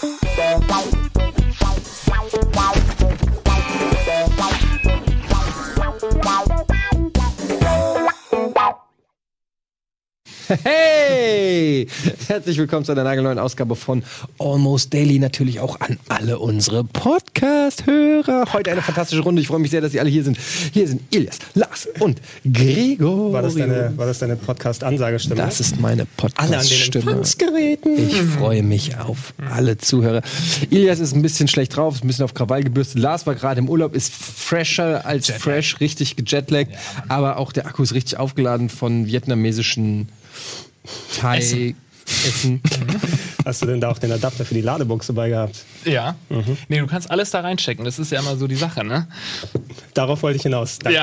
Hey! Herzlich willkommen zu einer nagelneuen Ausgabe von Almost Daily. Natürlich auch an alle unsere Podcast-Hörer. Heute eine fantastische Runde. Ich freue mich sehr, dass Sie alle hier sind. Hier sind Ilias, Lars und Gregor. War das deine, war das deine Podcast-Ansagestimme? Das ist meine Podcast-Stimme. Ich freue mich auf alle Zuhörer. Ilias ist ein bisschen schlecht drauf, ist ein bisschen auf Krawall gebürstet. Lars war gerade im Urlaub, ist fresher als fresh, richtig gejetlaggt. Aber auch der Akku ist richtig aufgeladen von vietnamesischen Thai Essen. Hast du denn da auch den Adapter für die Ladebox dabei gehabt? Ja. Nee, du kannst alles da reinchecken. Das ist ja immer so die Sache, ne? Darauf wollte ich hinaus. Danke.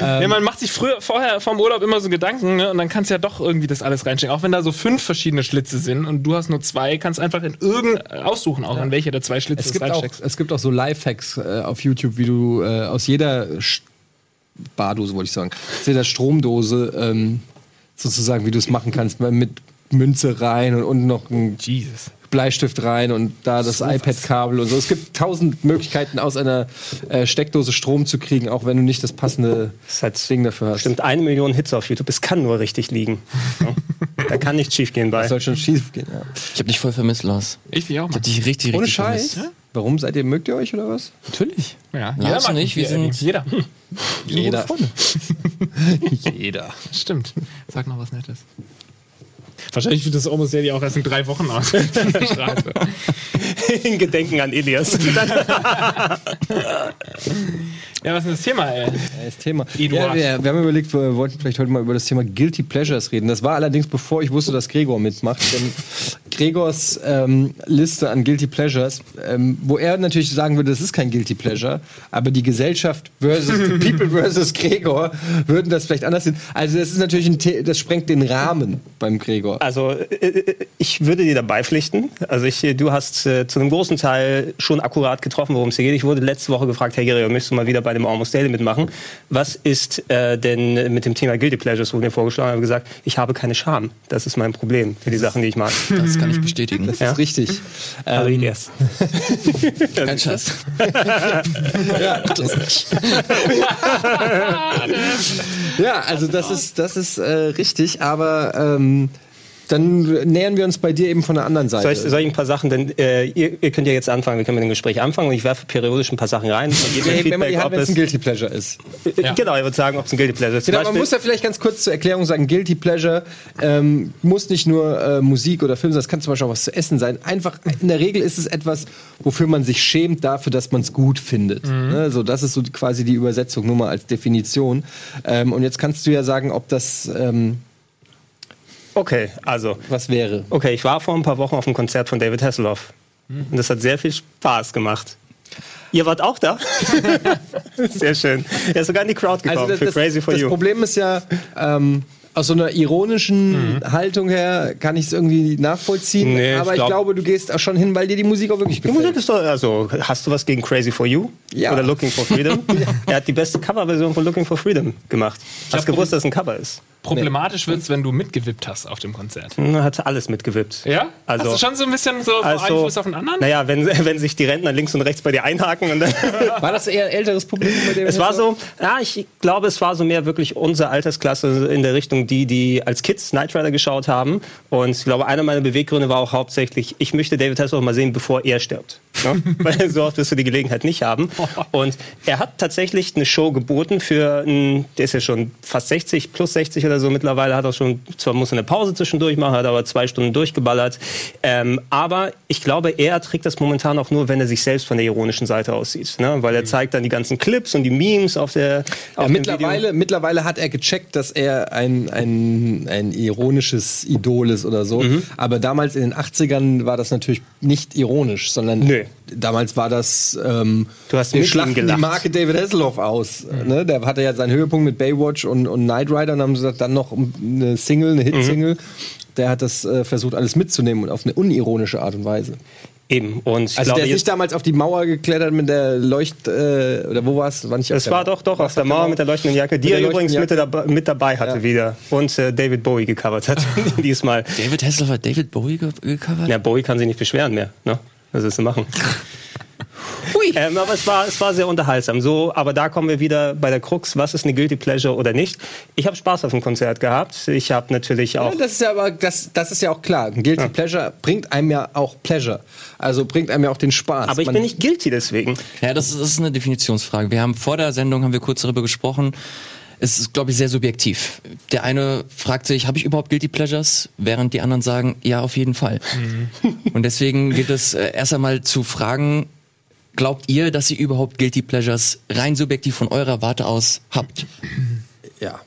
Ja. nee, man macht sich früher, vorher vom Urlaub immer so Gedanken, ne? Und dann kannst du ja doch irgendwie das alles reinchecken. Auch wenn da so fünf verschiedene Schlitze sind und du hast nur zwei, kannst einfach in irgend aussuchen, auch an welcher der zwei Schlitze Es du gibt, auch, es gibt auch so Lifehacks äh, auf YouTube, wie du äh, aus jeder Sch- Bardose, wollte ich sagen, aus jeder Stromdose ähm, sozusagen, wie du es machen kannst, mit Münze rein und unten noch ein Jesus. Bleistift rein und da das iPad-Kabel und so. Es gibt tausend Möglichkeiten, aus einer äh, Steckdose Strom zu kriegen, auch wenn du nicht das passende Das Ding dafür hast. bestimmt eine Million Hits auf YouTube. Es kann nur richtig liegen. Da kann nichts schief gehen bei. Das soll schon schief gehen. Ja. Ich hab dich voll vermisst, Lars. Ich will auch Ich mal. hab dich richtig, Ohne richtig Scheiß. vermisst. Warum seid ihr, mögt ihr euch oder was? Natürlich. Ja. Lars mag und ich, wir sind- jeder. Jeder. Jeder. Stimmt. Sag noch was Nettes. Wahrscheinlich wird das Almost Daily auch erst in drei Wochen aus. In Gedenken an Elias. ja, was ist denn das Thema, ey? Das Thema. Ja, wir, wir haben überlegt, wir wollten vielleicht heute mal über das Thema Guilty Pleasures reden. Das war allerdings bevor ich wusste, dass Gregor mitmacht. Denn Gregors ähm, Liste an Guilty Pleasures, ähm, wo er natürlich sagen würde, das ist kein Guilty Pleasure, aber die Gesellschaft versus the People versus Gregor würden das vielleicht anders sehen. Also das ist natürlich ein The das sprengt den Rahmen beim Gregor. Also äh, ich würde dir dabei pflichten. Also ich, du hast äh, zu einem großen Teil schon akkurat getroffen, worum es hier geht. Ich wurde letzte Woche gefragt, Herr Gregor, möchtest du mal wieder bei dem Almost Daily mitmachen? Was ist äh, denn mit dem Thema Guilty Pleasures, wurde mir vorgeschlagen, habe gesagt, ich habe keine Scham. Das ist mein Problem für die Sachen, die ich mag. Das kann ich bestätigen. Das ist richtig. Also Ähm. Kein Scheiß. Ja, also das ist, das ist äh, richtig, aber ähm, dann nähern wir uns bei dir eben von der anderen Seite. Soll ich, soll ich ein paar Sachen, denn äh, ihr, ihr könnt ja jetzt anfangen, wir können mit dem Gespräch anfangen und ich werfe periodisch ein paar Sachen rein. Und mir Ja, wenn man die Feedback, wenn es es, ein Guilty Pleasure ist. Ja. Genau, ich würde sagen, ob es ein Guilty Pleasure ist. Genau, man muss ja vielleicht ganz kurz zur Erklärung sagen, Guilty Pleasure ähm, muss nicht nur äh, Musik oder Film sein, das kann zum Beispiel auch was zu essen sein. Einfach, in der Regel ist es etwas, wofür man sich schämt dafür, dass man es gut findet. Ne? So, das ist so quasi die Übersetzung, nur mal als Definition. Ähm, und jetzt kannst du ja sagen, ob das ähm, Okay, also was wäre. Okay, ich war vor ein paar Wochen auf einem Konzert von David Hasselhoff. Und das hat sehr viel Spaß gemacht. Ihr wart auch da? sehr schön. Er ist sogar in die Crowd gekommen Also das, für das, Crazy for das You. Problem ist ja, ähm, aus so einer ironischen Haltung her kann ich es irgendwie nachvollziehen. Nee, ich aber ich glaub- glaube, du gehst auch schon hin, weil dir die Musik auch wirklich Die gefällt. Musik ist doch, also, hast du was gegen Crazy for You? Ja. Oder Looking for Freedom? Er hat die beste Coverversion von Looking for Freedom gemacht. Hast hab du gewusst, dass es ein Cover ist? Problematisch wird's, wenn du mitgewippt hast auf dem Konzert. Hm, Hat alles mitgewippt. Ja? Also- hast du schon so ein bisschen so von einem Fuß auf den anderen? Naja, wenn, wenn sich die Rentner links und rechts bei dir einhaken und dann War das eher ein älteres Publikum bei dem? Es war so, ja, ich glaube, es war so mehr wirklich unsere Altersklasse in der Richtung die, die als Kids Knight Rider geschaut haben. Und ich glaube, einer meiner Beweggründe war auch hauptsächlich, ich möchte David Hasselhoff mal sehen, bevor er stirbt. Ne? Weil so oft wirst du die Gelegenheit nicht haben. Und er hat tatsächlich eine Show geboten für, einen, der ist ja schon fast 60, plus 60 oder so mittlerweile, hat auch schon, zwar muss er eine Pause zwischendurch machen, hat aber zwei Stunden durchgeballert. Ähm, aber ich glaube, er trägt das momentan auch nur, wenn er sich selbst von der ironischen Seite aussieht. Ne? Weil er zeigt dann die ganzen Clips und die Memes auf der auf Ja, mittlerweile, mittlerweile hat er gecheckt, dass er ein, ein, ein ironisches Idol ist oder so. Mhm. Aber damals in den 80ern war das natürlich nicht ironisch, sondern Nö. Damals war das, ähm, Du hast wir schlachten die. Marke David Hasselhoff aus. Ne? Der hatte ja seinen Höhepunkt mit Baywatch und, und Knight Rider und haben gesagt, dann noch eine Single, eine Hit-Single. Mhm. Der hat das äh, versucht, alles mitzunehmen und auf eine unironische Art und Weise. Eben. Und ich Also glaube, der ist nicht damals auf die Mauer geklettert mit der Leucht... Äh, oder wo war es? War nicht der war doch doch auf der Mauer mit der leuchtenden Jacke, die der er übrigens mit, dabei- mit dabei hatte Ja. wieder. Und äh, David Bowie gecovert hat diesmal. David Hasselhoff hat David Bowie ge gecovert? Ja, Bowie kann sich nicht beschweren mehr. Ne? Was willst du machen? Ähm, aber es war, es war sehr unterhaltsam. So, aber da kommen wir wieder bei der Krux, was ist eine Guilty Pleasure oder nicht. Ich habe Spaß auf dem Konzert gehabt. Ich habe natürlich auch... Ja, das ist ja aber das, das ist ja auch klar. Ein Guilty Pleasure bringt einem ja auch Pleasure. Also bringt einem ja auch den Spaß. aber ich Man- bin nicht guilty deswegen. Ja, das ist, das ist eine Definitionsfrage. Wir haben vor der Sendung haben wir kurz darüber gesprochen. Es ist, glaube ich, sehr subjektiv. Der eine fragt sich, habe ich überhaupt Guilty Pleasures? Während die anderen sagen, ja, auf jeden Fall. Und deswegen gilt es äh, erst einmal zu fragen, glaubt ihr, dass ihr überhaupt Guilty Pleasures rein subjektiv von eurer Warte aus habt? Ja.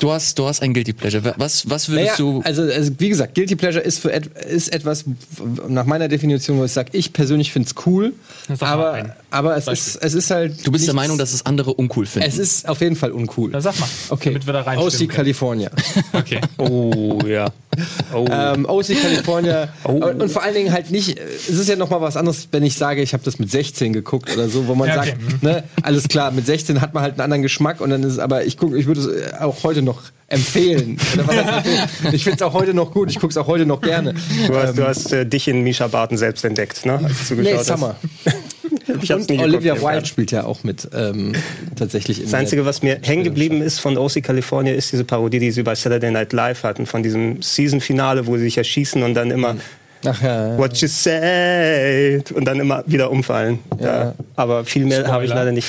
Du hast, du hast ein Guilty Pleasure. Was, was würdest Naja, du... also, also wie gesagt, Guilty Pleasure ist, für et, ist etwas, nach meiner Definition, wo ich sage, ich persönlich finde es cool, Sag mal aber, aber es, ist, es ist halt. Du bist der Meinung, dass es andere uncool finden. Es ist auf jeden Fall uncool. Na, sag mal, Okay. damit wir da OC reinstimmen können. California. Okay. Oh, ja. Oh. ähm, OC California. und, und vor allen Dingen halt nicht, es ist ja nochmal was anderes, wenn ich sage, ich habe das mit 16 geguckt oder so, wo man Ja, okay. sagt, ne, alles klar, mit 16 hat man halt einen anderen Geschmack und dann ist es, aber ich gucke, ich würde es auch heute noch empfehlen. Ich finde es auch heute noch gut, ich gucke es auch heute noch gerne. Du hast, du hast äh, dich in Misha Barton selbst entdeckt, ne? Als du Nee, Summer. Ich hab's Und nie Olivia Wilde spielt ja auch mit, ähm, tatsächlich in Das Einzige, was mir hängen geblieben ist von OC California, ist diese Parodie, die sie bei Saturday Night Live hatten, von diesem Season-Finale, wo sie sich erschießen und dann immer Ach ja. What you said und dann immer wieder umfallen. Ja. Aber viel mehr habe ich leider nicht.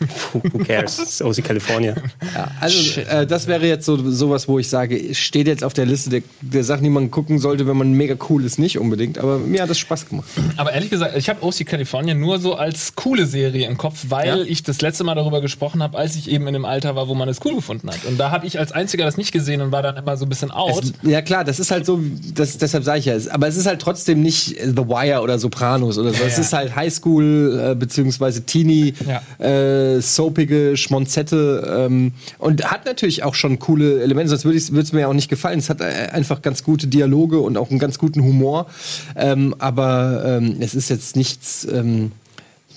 Who cares? Das ist OC California. Ja, also äh, das wäre jetzt so sowas, wo ich sage, steht jetzt auf der Liste der, der Sachen, die man gucken sollte, wenn man mega cool ist, nicht unbedingt. Aber mir hat das Spaß gemacht. Aber ehrlich gesagt, ich habe OC California nur so als coole Serie im Kopf, weil ich das letzte Mal darüber gesprochen habe, als ich eben in dem Alter war, wo man es cool gefunden hat. Und da habe ich als Einziger das nicht gesehen und war dann immer so ein bisschen out. Es, ja klar, das ist halt so, das, deshalb sage ich ja, es- aber es ist halt trotzdem nicht The Wire oder Sopranos oder so. es ja. ist halt Highschool äh, beziehungsweise Teenie, Ja. Soapige Schmonzette ähm, und hat natürlich auch schon coole Elemente, sonst würde es mir auch nicht gefallen. Es hat äh, einfach ganz gute Dialoge und auch einen ganz guten Humor, ähm, aber ähm, es ist jetzt nichts... Ähm,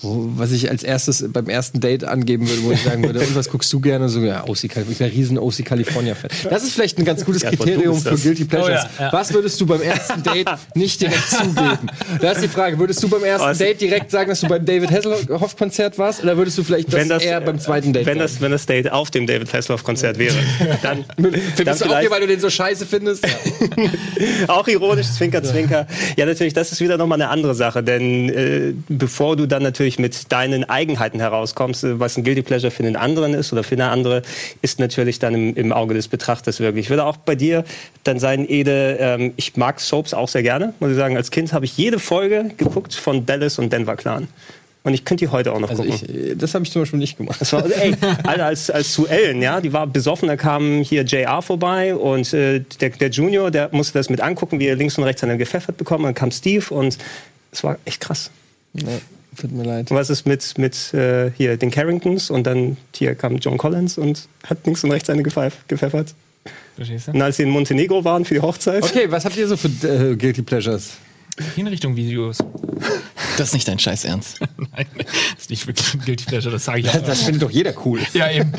was ich als erstes beim ersten Date angeben würde, wo ich sagen würde, und was guckst du gerne? So, ja, OC California. Ich bin ein riesen OC California-Fan. Das ist vielleicht ein ganz gutes Ja, Kriterium für das. Guilty Pleasures. Oh ja, ja. Was würdest du beim ersten Date nicht direkt zugeben? Da ist die Frage, würdest du beim ersten Was? Date direkt sagen, dass du beim David Hasselhoff-Konzert warst? Oder würdest du vielleicht das, eher beim zweiten Date wenn sagen? das, wenn das Date auf dem David Hasselhoff-Konzert wäre, dann, dann Findest du auch hier, weil du den so scheiße findest? Auch ironisch, Zwinker, Zwinker. Ja, natürlich, das ist wieder nochmal eine andere Sache, denn äh, bevor du dann natürlich mit deinen Eigenheiten herauskommst, äh, was ein Guilty Pleasure für den anderen ist oder für eine andere, ist natürlich dann im, im Auge des Betrachters wirklich. Ich würde auch bei dir dann sein, Ede, ähm, ich mag Soaps auch sehr gerne, muss ich sagen. Als Kind habe ich jede Folge geguckt von Dallas und Denver Clan. Und ich könnte die heute auch noch Also gucken. ich, das habe ich zum Beispiel nicht gemacht. Das war, ey, Alter, als, als zu Ellen, ja, die war besoffen, da kam hier JR vorbei und äh, der, der Junior, der musste das mit angucken, wie er links und rechts einen gepfeffert bekommen. Dann kam Steve und es war echt krass. Nee, tut mir leid. Und was ist mit, mit äh, hier den Carringtons und dann hier kam John Collins und hat links und rechts eine gepfeif- gepfeffert. Verstehst du? Und als sie in Montenegro waren für die Hochzeit, Okay, was habt ihr so für äh, Guilty Pleasures? Hinrichtung-Videos. Das ist nicht dein Scheiß Ernst. Nein, das ist nicht wirklich ein Guilty Pleasure, das sage ich auch. Das findet doch jeder cool. Ja, eben.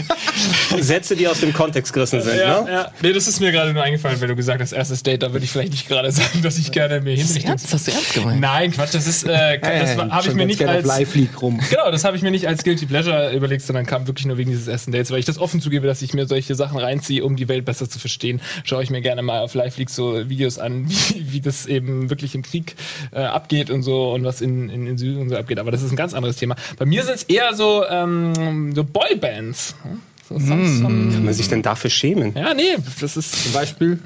Sätze, die aus dem Kontext gerissen sind. Ja, ne? ja. Nee, das ist mir gerade nur eingefallen, weil du gesagt hast, erstes Date, da würde ich vielleicht nicht gerade sagen, dass ich gerne mir hinrichten. Ernst? Hast du ernst gemeint? Nein, Quatsch, das ist, äh, das habe ich mir nicht als. auf Live League rum. Genau, das habe ich mir nicht als Guilty Pleasure überlegt, sondern kam wirklich nur wegen dieses ersten Dates, weil ich das offen zugebe, dass ich mir solche Sachen reinziehe, um die Welt besser zu verstehen. Schaue ich mir gerne mal auf Live League so Videos an, wie, wie das eben wirklich im Krieg äh, abgeht und so und was in, in, in Syrien so abgeht. Aber das ist ein ganz anderes Thema. Bei mir sind es eher so, ähm, so Boybands. hm? So Songs von- Kann man sich denn dafür schämen? Ja, nee, das ist Zum Beispiel.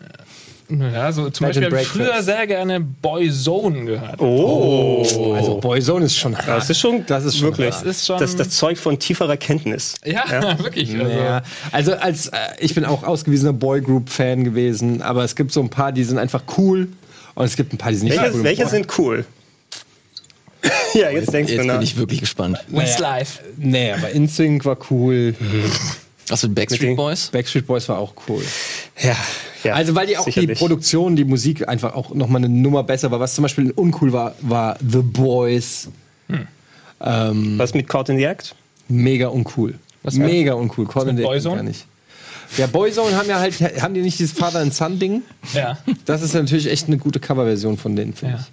ja, so zum Bed and Beispiel habe ich früher sehr gerne Boyzone gehört. Oh, Also Boyzone ist schon das ist schon, Das ist schon wirklich, hart. Das ist schon- das, das Zeug von tieferer Kenntnis. Ja, wirklich. Also, Ja, also als äh, ich bin auch ausgewiesener Boygroup-Fan gewesen, aber es gibt so ein paar, die sind einfach cool und es gibt ein paar, die sind nicht Welche, cool. welche sind cool? ja, jetzt denkst Jetzt du bin nach. ich wirklich gespannt. Westlife. Nee, aber InSync war cool. Was mit Backstreet Boys? Backstreet Boys war auch cool. Ja, Ja, also weil die auch sicherlich. die Produktion, die Musik einfach auch noch mal eine Nummer besser war. Was zum Beispiel uncool war, war The Boys. Ähm, Was mit Caught in the Act? mega uncool. Was war- mega uncool. Mit in the Act Boyzone? gar nicht. Ja, Boyzone haben ja halt, haben die nicht dieses Father and Son Ding? Ja. Das ist natürlich echt eine gute Coverversion von denen, finde Ja. ich.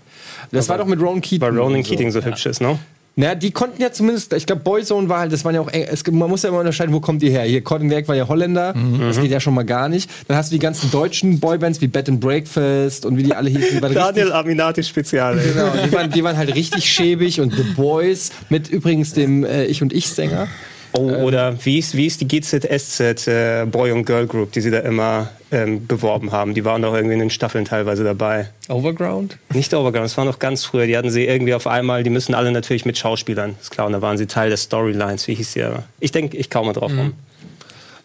Das war doch mit Ronan Keating. Weil Ronan so. Keating so hübsch ist, ne? Naja, die konnten ja zumindest, ich glaube, Boyzone war halt, das waren ja auch, es, man muss ja immer unterscheiden, wo kommt die her? Hier, Cotton Werk war ja Holländer, das geht ja schon mal gar nicht. Dann hast du die ganzen deutschen Boybands wie Bed and Breakfast und wie die alle hießen. Die Daniel Aminati Spezial. genau, die waren, die waren halt richtig schäbig und The Boys mit übrigens dem äh, Ich und Ich-Sänger. Oh, oder wie ist, wie ist die GZSZ äh, Boy und Girl Group, die sie da immer ähm, beworben haben? Die waren doch irgendwie in den Staffeln teilweise dabei. Overground? Nicht Overground, das war noch ganz früher. Die hatten sie irgendwie auf einmal, die müssen alle natürlich mit Schauspielern, ist klar, und da waren sie Teil der Storylines. Wie hieß die aber? Ich denke, ich kaufe mal drauf rum.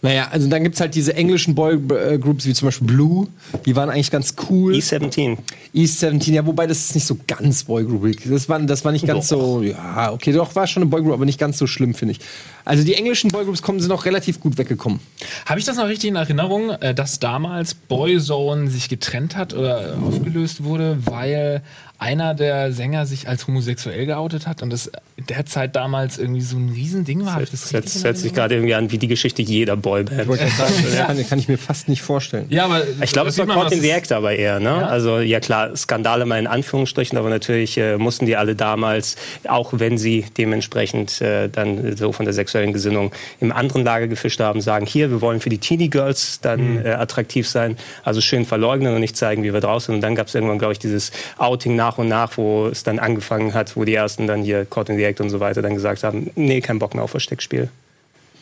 Naja, also dann gibt's halt diese englischen Boy-Groups wie zum Beispiel Blue, die waren eigentlich ganz cool. E17. East 17, ja, wobei das ist nicht so ganz Boygroupig. Das war, das war nicht ganz so, ja, okay, doch, war schon eine Boygroup, aber nicht ganz so schlimm, finde ich. Also die englischen Boygroups kommen, sind auch relativ gut weggekommen. Habe ich das noch richtig in Erinnerung, äh, dass damals Boyzone sich getrennt hat oder äh, aufgelöst wurde, weil einer der Sänger sich als homosexuell geoutet hat und das in der Zeit damals irgendwie so ein Riesending war? Ich das Das hört, sich gerade irgendwie an wie die Geschichte jeder Boyband. Das kann, kann ich mir fast nicht vorstellen. Ja, aber Ich glaube, es war was the Act aber eher, ne? Also, ja klar, Skandale mal in Anführungsstrichen, aber natürlich äh, mussten die alle damals, auch wenn sie dementsprechend äh, dann so von der sexuellen Gesinnung im anderen Lager gefischt haben, sagen, hier, wir wollen für die Teenie Girls dann äh, attraktiv sein, also schön verleugnen und nicht zeigen, wie wir draußen sind. Und dann gab es irgendwann, glaube ich, dieses Outing nach und nach, wo es dann angefangen hat, wo die ersten dann hier Caught in the Act und so weiter dann gesagt haben, nee, kein Bock mehr auf Versteckspiel.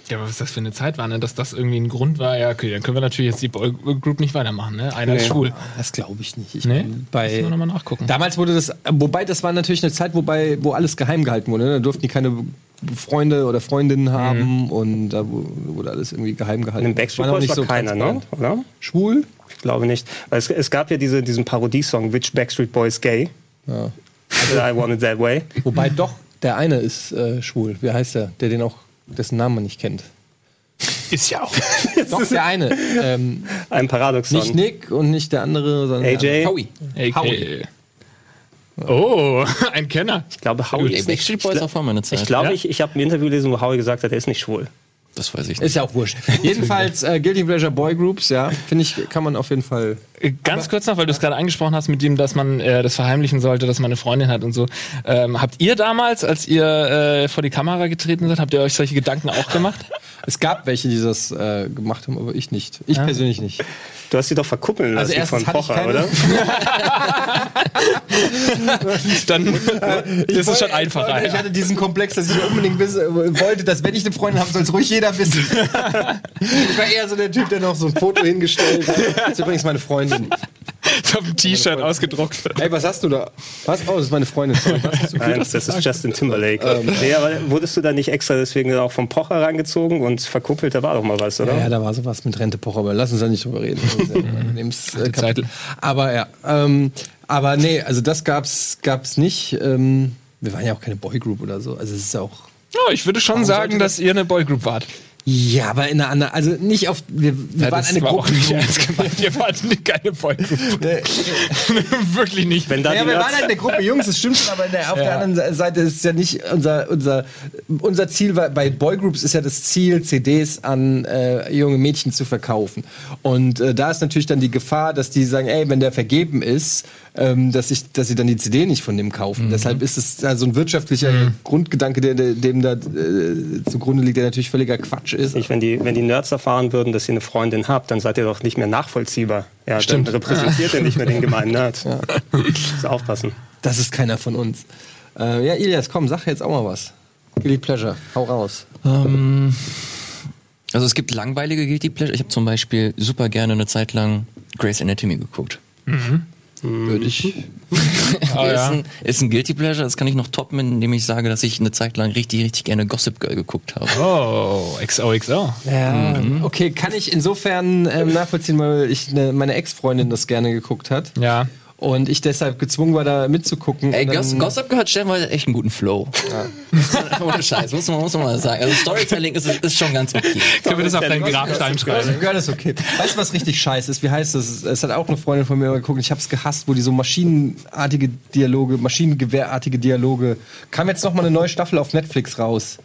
Ja, aber was das für eine Zeit war, ne? dass das irgendwie ein Grund war, ja, okay, dann können wir natürlich jetzt die Boygroup nicht weitermachen, ne? Einer ist Nee. schwul. Das glaube ich nicht. Ich Nee? bei Müssen wir nochmal nachgucken. Damals wurde das, wobei das war natürlich eine Zeit, wobei, wo alles geheim gehalten wurde. Ne? Da durften die keine Freunde oder Freundinnen haben und da wu- wurde alles irgendwie geheim gehalten. In den Backstreet War noch Boys nicht war so keiner, ne? oder? Schwul? Ich glaube nicht. Weil es, es gab ja diese, diesen Parodiesong, Which Backstreet Boys Gay? Ja. Also, I Want It That Way. Wobei doch, der eine ist äh, schwul. Wie heißt der? Der den auch, dessen Namen man nicht kennt. Ist ja auch. Doch, der eine. ähm, Ein Paradoxon. nicht Nick und nicht der andere, sondern AJ? Der andere. Howie. Okay. Oh, ein Kenner. Ich glaube, Howie ist nicht. Backstreet Boys auch vor meiner Zeit. Ich glaube, Ja? ich, ich habe ein Interview gelesen, wo Howie gesagt hat, er ist nicht schwul. Das weiß ich nicht. Ist ja auch wurscht. Jedenfalls äh, Guilty Pleasure Boy Groups, ja, finde ich, kann man auf jeden Fall. Ganz kurz noch, weil du es gerade angesprochen hast mit dem, dass man äh, das verheimlichen sollte, dass man eine Freundin hat und so. Ähm, habt ihr damals, als ihr äh, vor die Kamera getreten seid, habt ihr euch solche Gedanken auch gemacht? Es gab welche, die das äh, gemacht haben, aber ich nicht. Ich persönlich nicht. Du hast sie doch verkuppeln lassen Also von Pocher, oder? Dann ist es schon einfacher. Ich Ja. hatte diesen Komplex, dass ich unbedingt wissen, wollte, dass wenn ich eine Freundin habe, soll es ruhig jeder wissen. ich war eher so der Typ, der noch so ein Foto hingestellt hat. Das ist übrigens meine Freundin. Ist auf dem T-Shirt ausgedruckt. Ey, was hast du da? Was? Oh, das ist meine Freundin. Sorry? Nein, das ist Justin Timberlake. Ähm. nee, aber wurdest du da nicht extra deswegen auch vom Pocher rangezogen und verkuppelt? Da war doch mal was, oder? Ja, da war sowas mit Rente Pocher, aber lass uns da nicht drüber reden. Ja äh. Aber ja, ähm, aber nee, also das gab's, gab's nicht. Ähm, wir waren ja auch keine Boygroup oder so. Also es ist auch. Ja, ich würde schon sagen, dass ihr eine Boygroup wart. Ja, aber in einer anderen, also nicht auf. Wir, wir Ja, waren eine war Gruppe. auch nicht ernst gemeint. Ihr wart keine Boygroup. Wirklich nicht. Wenn da Ja, wir waren halt eine Gruppe Jungs, das stimmt schon, aber der, auf der Ja. anderen Seite ist es ja nicht unser, unser, unser Ziel, war, bei Boygroups ist ja das Ziel, CDs an äh, junge Mädchen zu verkaufen. Und äh, da ist natürlich dann die Gefahr, dass die sagen, ey, wenn der vergeben ist, ähm, dass, ich, dass sie dann die CD nicht von dem kaufen. Deshalb ist es so ein wirtschaftlicher Grundgedanke, der, der dem da äh, zugrunde liegt, der natürlich völliger Quatsch ist. Ich, wenn, die, wenn die Nerds erfahren würden, dass ihr eine Freundin habt, dann seid ihr doch nicht mehr nachvollziehbar. Ja, Stimmt. Dann repräsentiert ihr nicht mehr den gemeinen Nerd. Muss aufpassen. Das ist keiner von uns. Äh, ja, Ilias, komm, sag jetzt auch mal was. Guilty Pleasure, hau raus. Ähm, also es gibt langweilige Guilty Pleasure. Ich habe zum Beispiel super gerne eine Zeit lang Grey's Anatomy geguckt. Würde ich. Oh, ist, ja. ein, ist ein Guilty Pleasure, das kann ich noch toppen, indem ich sage, dass ich eine Zeit lang richtig, richtig gerne Gossip Girl geguckt habe. Oh, XOXO. Ja, okay, kann ich insofern ähm, nachvollziehen, weil ich ne, meine Ex-Freundin das gerne geguckt hat. Ja. Und ich deshalb gezwungen war, da mitzugucken. Ey, dann- Goss, Gossip gehört stellenweise echt einen guten Flow. Ohne Scheiß, muss man, muss man mal sagen. Also Storytelling ist, ist schon ganz okay. Können wir das auf deinen Grabstein schreiben? Ja, das ist okay. Weißt du, was richtig scheiße ist? Wie heißt das? Es hat auch eine Freundin von mir mal geguckt. Ich habe es gehasst, wo die so maschinenartige Dialoge, maschinengewehrartige Dialoge. Kam jetzt noch mal eine neue Staffel auf Netflix raus.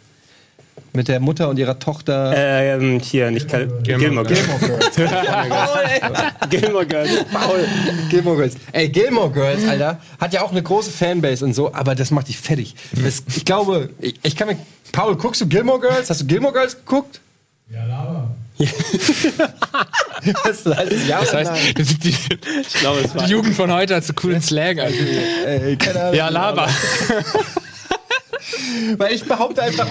Mit der Mutter und ihrer Tochter. Ähm, hier, nicht Kal Gilmore Girls. Gilmore Girls. Paul. Gilmore Girls. Ey, Gilmore Girls, Alter, hat ja auch eine große Fanbase und so, aber das macht dich fertig. Das, ich glaube, ich, ich kann mir. Paul, guckst du Gilmore Girls? Hast du Gilmore Girls geguckt? Ja, Lava. das heißt, ja, Das heißt, die, Ich glaube, es war die Jugend von heute hat so coolen Slang. Also. Ey, keine Ahnung. Ja, Lava. Weil ich behaupte einfach.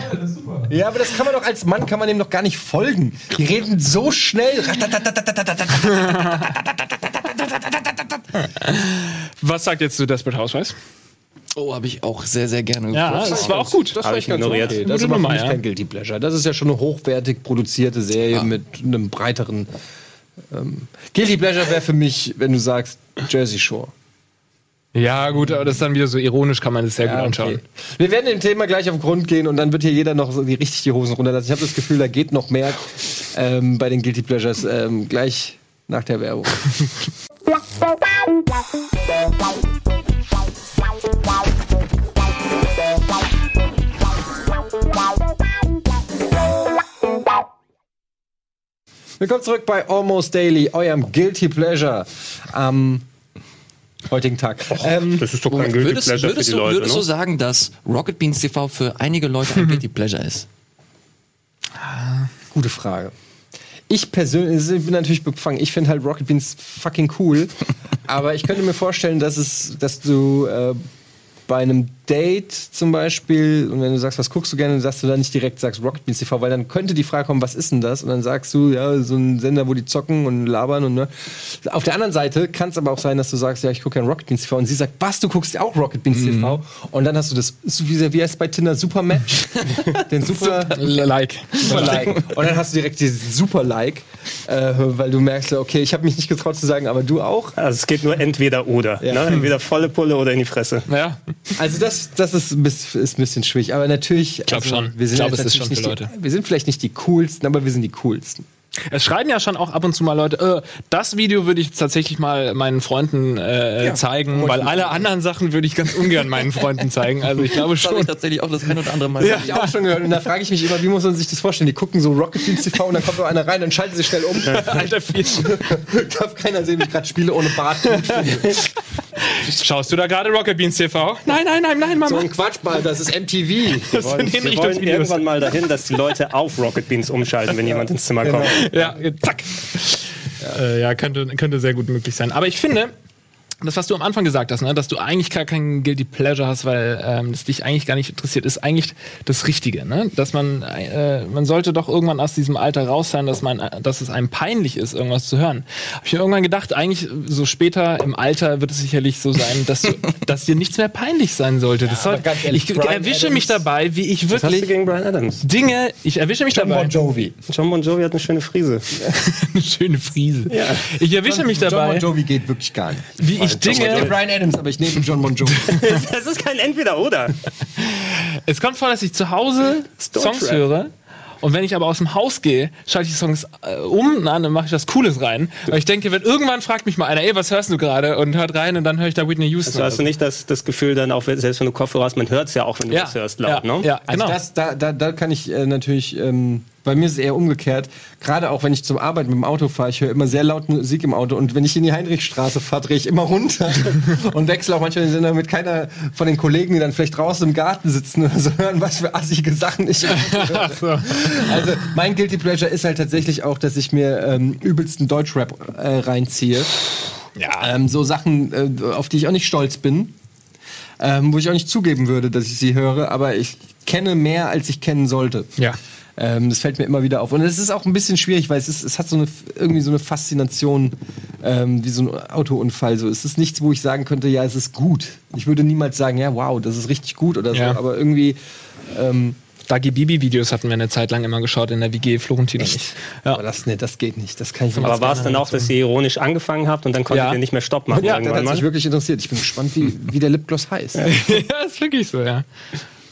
Ja, aber das kann man doch als Mann kann man dem doch gar nicht folgen. Die reden so schnell. Was sagt jetzt zu Desperate Housewives? Oh, habe ich auch sehr, sehr gerne Ja, geguckt. das war auch gut. Das war ich ganz ignoriert. Okay. Das ist aber für Nummer, mich ja. kein Guilty Pleasure. Das ist ja schon eine hochwertig produzierte Serie mit einem breiteren. Ähm, Guilty Pleasure wäre für mich, wenn du sagst Jersey Shore. Ja, gut, aber das ist dann wieder so ironisch, kann man das sehr gut anschauen. okay. Wir werden dem Thema gleich auf den Grund gehen und dann wird hier jeder noch so die richtig die Hosen runterlassen. Ich habe das Gefühl, da geht noch mehr ähm, bei den Guilty Pleasures ähm, gleich nach der Werbung. Willkommen zurück bei Almost Daily, eurem Guilty Pleasure am heutigen Tag. Ähm, Das ist doch kein Guilty Würdest, Pleasure für würdest, die du, Leute, würdest du ne? sagen, dass Rocket Beans TV für einige Leute ein Guilty Pleasure ist? Gute Frage. Ich persönlich ich bin natürlich befangen. Ich finde halt Rocket Beans fucking cool. aber ich könnte mir vorstellen, dass es, dass du äh, bei einem Date zum Beispiel, und wenn du sagst, was guckst du gerne, dass du dann nicht direkt sagst Rocket Beans TV, weil dann könnte die Frage kommen, was ist denn das? Und dann sagst du, ja, so ein Sender, wo die zocken und labern und ne. Auf der anderen Seite kann es aber auch sein, dass du sagst, ja, ich gucke gerne Rocket Beans TV und sie sagt, was, du guckst auch Rocket Beans TV? Und dann hast du das, wie, wie heißt es bei Tinder, Super Match? Den Super, Like. Super Like. Und dann hast du direkt dieses Super Like, äh, weil du merkst, okay, ich habe mich nicht getraut zu sagen, aber du auch. Also es geht nur entweder oder. Ja. Ne? Entweder volle Pulle oder in die Fresse. Ja, Also das, das ist, ein bisschen- ist ein bisschen schwierig, aber natürlich. Ich glaub schon. Wir sind Ich glaub, es ist schon für die, Leute. Wir sind vielleicht nicht die coolsten, aber wir sind die coolsten. Es schreiben ja schon auch ab und zu mal Leute, äh, das Video würde ich jetzt tatsächlich mal meinen Freunden äh, zeigen, weil alle anderen Sachen würde ich ganz ungern meinen Freunden zeigen. Also ich glaube Das habe schon. ich tatsächlich auch das ein oder andere Mal Das habe ich auch schon gehört. Und da frage ich mich immer, wie muss man sich das vorstellen? Die gucken so Rocket Beans TV und dann kommt so einer rein und schaltet sich schnell um. Alter, viel. Darf keiner sehen, wie ich gerade spiele ohne Bart. Schaust du da gerade Rocket Beans TV? Nein, nein, nein, nein, So Mama. ein Quatschball, das ist MTV. Das Wir wollen Hinrichtungsvideos. irgendwann mal dahin, dass die Leute auf Rocket Beans umschalten, wenn jemand ins Zimmer kommt. Ja, zack. Ja, äh, ja könnte, könnte sehr gut möglich sein. Aber ich finde, das, was du am Anfang gesagt hast, ne, dass du eigentlich gar kein Guilty Pleasure hast, weil ähm, das dich eigentlich gar nicht interessiert, ist eigentlich das Richtige. Ne? Dass man, äh, man sollte doch irgendwann aus diesem Alter raus sein, dass, man, äh, dass es einem peinlich ist, irgendwas zu hören. Habe ich mir irgendwann gedacht, eigentlich so später im Alter wird es sicherlich so sein, dass, du, dass dir nichts mehr peinlich sein sollte. das soll, ehrlich, ich Bryan erwische mich Adams- dabei, wie ich wirklich gegen Brian Adams? Dinge, ich erwische mich dabei. Bon Jovi. John Bon Jovi hat eine schöne Frise. Eine schöne Friese. Ich erwische mich John dabei, Bon Jovi geht wirklich gar nicht. wie ich Ja, Dinge. Brian Adams, aber ich nehme John Bon Jovi. Das ist kein Entweder-Oder. Es kommt vor, dass ich zu Hause Songs höre. Und wenn ich aber aus dem Haus gehe, schalte ich die Songs äh, um, na, dann mache ich was Cooles rein. Weil ich denke, wenn irgendwann fragt mich mal einer, ey, was hörst du gerade? Und hört rein und dann höre ich da Whitney Houston. Also hast du nicht das, das Gefühl dann auch, selbst wenn du Kopfhörer hast, man hört es ja auch, wenn du ja, das hörst laut, ja, ne? ja, Also genau. das, da, da, da kann ich äh, natürlich, ähm, bei mir ist es eher umgekehrt. Gerade auch wenn ich zur Arbeit mit dem Auto fahre, ich höre immer sehr laut Musik im Auto und wenn ich in die Heinrichstraße fahre, drehe ich immer runter und wechsle auch manchmal den Sender, damit keiner von den Kollegen, die dann vielleicht draußen im Garten sitzen oder so hören, was für assige Sachen ich höre. Also mein Guilty Pleasure ist halt tatsächlich auch, dass ich mir ähm, übelsten Deutschrap äh, reinziehe. ja. Ähm, so Sachen, äh, auf die ich auch nicht stolz bin. Ähm, wo ich auch nicht zugeben würde, dass ich sie höre, aber ich kenne mehr, als ich kennen sollte. ja. Ähm, das fällt mir immer wieder auf. Und es ist auch ein bisschen schwierig, weil es, ist, es hat so eine, irgendwie so eine Faszination ähm, wie so ein Autounfall. So, es ist nichts, wo ich sagen könnte, ja, es ist gut. Ich würde niemals sagen, ja, wow, das ist richtig gut oder so. Ja. Aber irgendwie, ähm, Dagi Bibi-Videos hatten wir eine Zeit lang immer geschaut in der WG, Florentin und ich. Ja. Aber das, nee, das geht nicht. Das kann ich Aber war es dann auch, dass ihr ironisch angefangen habt und dann konntet Ja. ihr nicht mehr Stopp machen Ja, das hat mal? wirklich interessiert. Ich bin gespannt, wie, wie der Lipgloss heißt. ja, ist wirklich so, ja.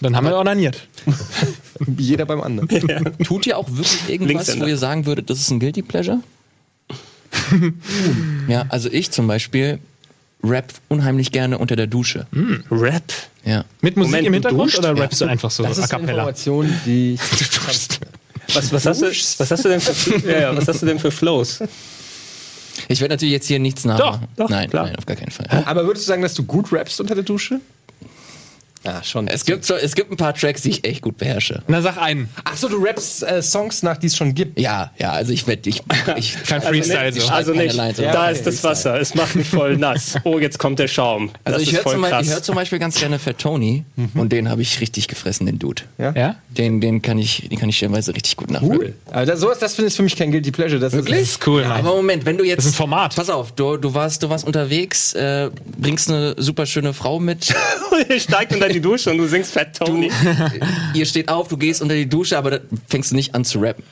Dann haben wir onaniert. Jeder beim anderen. Tut ihr auch wirklich irgendwas, wo ihr sagen würdet, das ist ein Guilty Pleasure? ja, also ich zum Beispiel rap unheimlich gerne unter der Dusche. Rap. Ja. Mit Musik Moment, im Hintergrund duscht? oder rappst du einfach so Das a ist eine cappella? Information, die ich Was, was, hast du, was hast du denn für, ja, ja, was hast du denn für Flows? Ich werde natürlich jetzt hier nichts nachmachen. doch, nein, klar. nein, auf gar keinen Fall. Aber würdest du sagen, dass du gut rappst unter der Dusche? Ja, schon. Es gibt, so, es gibt ein paar Tracks, die ich echt gut beherrsche. Na, sag einen. Achso, du rappst äh, Songs nach, die es schon gibt. Ja, ja, also ich wette, ich, ich Kein Freestyle so. Also nicht, Leiter. da Ja, ist okay, das Wasser, es macht mich voll nass. Oh, jetzt kommt der Schaum. Also das ich ist höre zum, hör zum Beispiel ganz gerne Fat Tony und den habe ich richtig gefressen, den Dude. Ja? Den, den kann ich, den kann ich stellenweise richtig gut nachmachen. Cool. Aber das, sowas, das finde ich für mich kein Guilty Pleasure. Das Das ist cool, Mann. Aber Moment, wenn du jetzt. Das ist ein Format. Pass auf, du, du, warst, du warst unterwegs, äh, bringst eine super schöne Frau mit. Steigt unter die Dusche und du singst Fat Tony. Ihr steht auf, du gehst unter die Dusche, aber da fängst du nicht an zu rappen.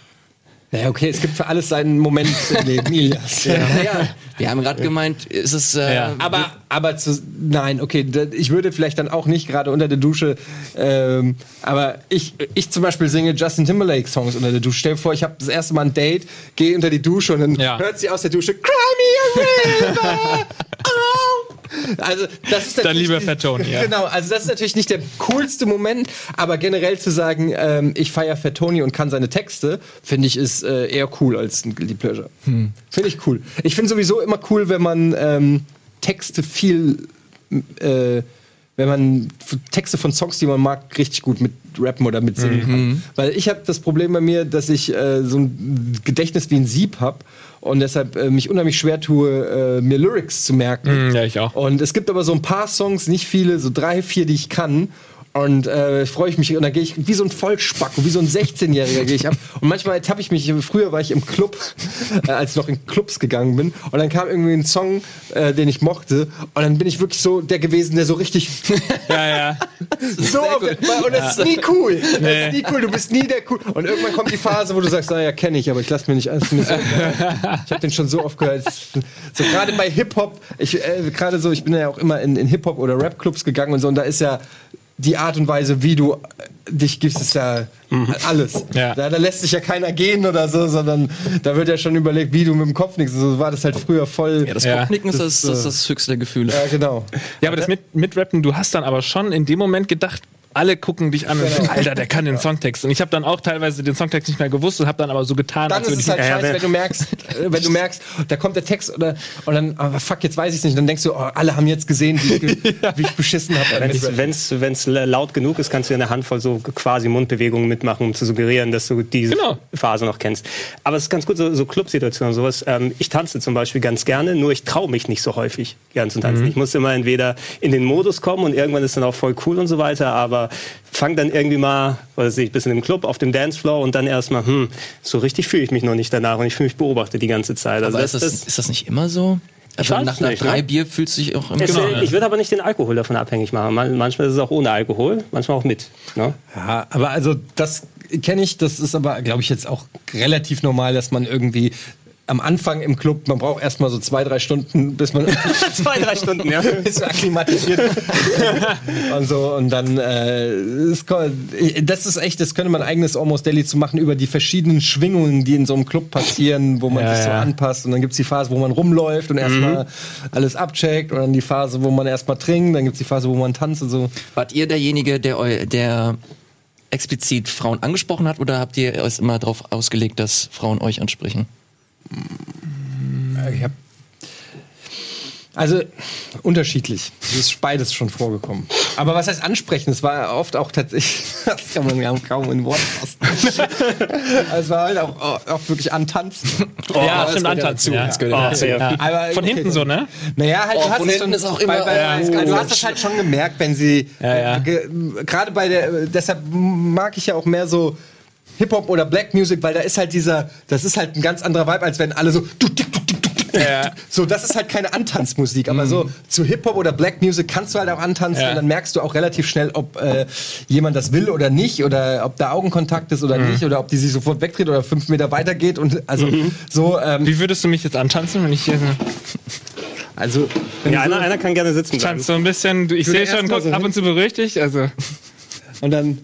Ja, okay, es gibt für alles seinen Moment im Leben, Ilias. Naja, wir haben gerade gemeint, ist es. Äh, Ja. Aber, aber zu, nein, okay, da- ich würde vielleicht dann auch nicht gerade unter der Dusche, ähm, aber ich, ich zum Beispiel singe Justin Timberlake Songs unter der Dusche. Stell dir vor, ich habe das erste Mal ein Date, gehe unter die Dusche und dann Ja. hört sie aus der Dusche, Cry me a river, oh. Also, das ist Dann natürlich lieber Fat Tony, ja. Genau, also das ist natürlich nicht der coolste Moment, aber generell zu sagen, ähm, ich feiere Fat Tony und kann seine Texte, finde ich, ist äh, eher cool als ein Guilty Pleasure. Finde ich cool. Ich finde sowieso immer cool, wenn man ähm, Texte viel, äh, wenn man Texte von Songs, die man mag, richtig gut mit rappen oder mitsingen kann. Weil ich habe das Problem bei mir, dass ich äh, so ein Gedächtnis wie ein Sieb habe und deshalb äh, mich unheimlich schwer tue, äh, mir Lyrics zu merken. Mm, ja, ich auch. Und es gibt aber so ein paar Songs, nicht viele, so drei, vier, die ich kann. Und äh, freue ich mich und dann gehe ich wie so ein Vollspacko, wie so ein 16-Jähriger gehe ich ab. Und manchmal ertappe ich mich, früher war ich im Club, äh, als ich noch in Clubs gegangen bin. Und dann kam irgendwie ein Song, äh, den ich mochte. Und dann bin ich wirklich so der gewesen, der so richtig Ja, ja. so auf der, Und das ist nie cool. Das ist nie cool. Du bist nie der cool. Und irgendwann kommt die Phase, wo du sagst, naja, kenne ich, aber ich lasse mir nicht alles. Mir so ich habe den schon so oft gehört. So gerade bei Hip Hop, ich äh, gerade so, ich bin ja auch immer in, in Hip Hop oder Rap Clubs gegangen und so. Und da ist ja die Art und Weise, wie du äh, dich gibst, ist ja alles. Ja. Da, da lässt sich ja keiner gehen oder so, sondern da wird ja schon überlegt, wie du mit dem Kopf nickst. So war das halt früher voll. ja, das Ja. Kopfnicken ist das, Das, das, äh, das höchste der Gefühle. ja, genau. Ja, aber das mit, mit Rappen, du hast dann aber schon in dem Moment gedacht, alle gucken dich an und sagen, Alter, der kann den Songtext. Und ich habe dann auch teilweise den Songtext nicht mehr gewusst und habe dann aber so getan, Dann als würde ich halt ja, scheiße, ja, wenn du merkst, äh, wenn du merkst, da kommt der Text oder und dann, aber fuck, jetzt weiß ich es nicht. Dann denkst du, oh, alle haben jetzt gesehen, wie ich, wie ich beschissen habe. Wenn es laut genug ist, kannst du eine Handvoll so quasi Mundbewegungen mitmachen, um zu suggerieren, dass du diese Genau. Phase noch kennst. Aber es ist ganz gut, so, so Clubsituationen und sowas. Ähm, ich tanze zum Beispiel ganz gerne, nur ich traue mich nicht so häufig gern zu tanzen. Ich muss immer entweder in den Modus kommen und irgendwann ist dann auch voll cool und so weiter, aber fang dann irgendwie mal, was weiß ich, bisschen im Club, auf dem Dancefloor und dann erstmal, hm, so richtig fühle ich mich noch nicht danach und ich fühle mich beobachtet die ganze Zeit. Also aber das, ist, das, das, ist das nicht immer so? Also weiß nach, nach nicht, drei ne? Bier fühlst du dich auch immer Genau, ich würde aber nicht den Alkohol davon abhängig machen. Man, manchmal ist es auch ohne Alkohol, manchmal auch mit. Ne? Ja, aber also das kenne ich, das ist aber, glaube ich, jetzt auch relativ normal, dass man irgendwie am Anfang im Club, man braucht erstmal so zwei, drei Stunden, bis man Zwei, drei Stunden, ja. ist so akklimatisiert und so und dann äh, es das ist echt, das könnte man eigenes Almost Daily zu machen über die verschiedenen Schwingungen, die in so einem Club passieren, wo man Ja, sich so ja. anpasst und dann gibt's die Phase, wo man rumläuft und erstmal alles abcheckt und dann die Phase, wo man erstmal trinkt, dann gibt's die Phase, wo man tanzt und so. Wart ihr derjenige, der, der explizit Frauen angesprochen hat oder habt ihr es immer darauf ausgelegt, dass Frauen euch ansprechen? Ich hab also unterschiedlich. Es ist beides schon vorgekommen. Aber was heißt ansprechen? Es war oft auch tatsächlich, das kann man ja kaum in Worte fassen. es war halt auch, auch wirklich antanzen. ja, das stimmt, ja antanzen. Ja. Das ja Oh, ja. Aber Von okay. hinten so, ne? Naja, halt, Oh, du hast von es hinten schon, ist auch immer- Bei, bei, Ja. Du hast es halt schon gemerkt, wenn sie. Ja, ja. ge- Gerade bei der. Deshalb mag ich ja auch mehr so. Hip-Hop oder Black Music, weil da ist halt dieser, das ist halt ein ganz anderer Vibe, als wenn alle so, Ja. So, das ist halt keine Antanzmusik, aber so zu Hip-Hop oder Black Music kannst du halt auch antanzen Ja. und dann merkst du auch relativ schnell, ob äh, jemand das will oder nicht oder ob da Augenkontakt ist oder nicht oder ob die sich sofort wegdreht oder fünf Meter weiter geht und also so, ähm, Wie würdest du mich jetzt antanzen, wenn ich hier also wenn Ja, du so, einer, einer kann gerne sitzen bleiben. tanze so ein bisschen? Ich sehe schon, guck, so ab und zu dich. Also, und dann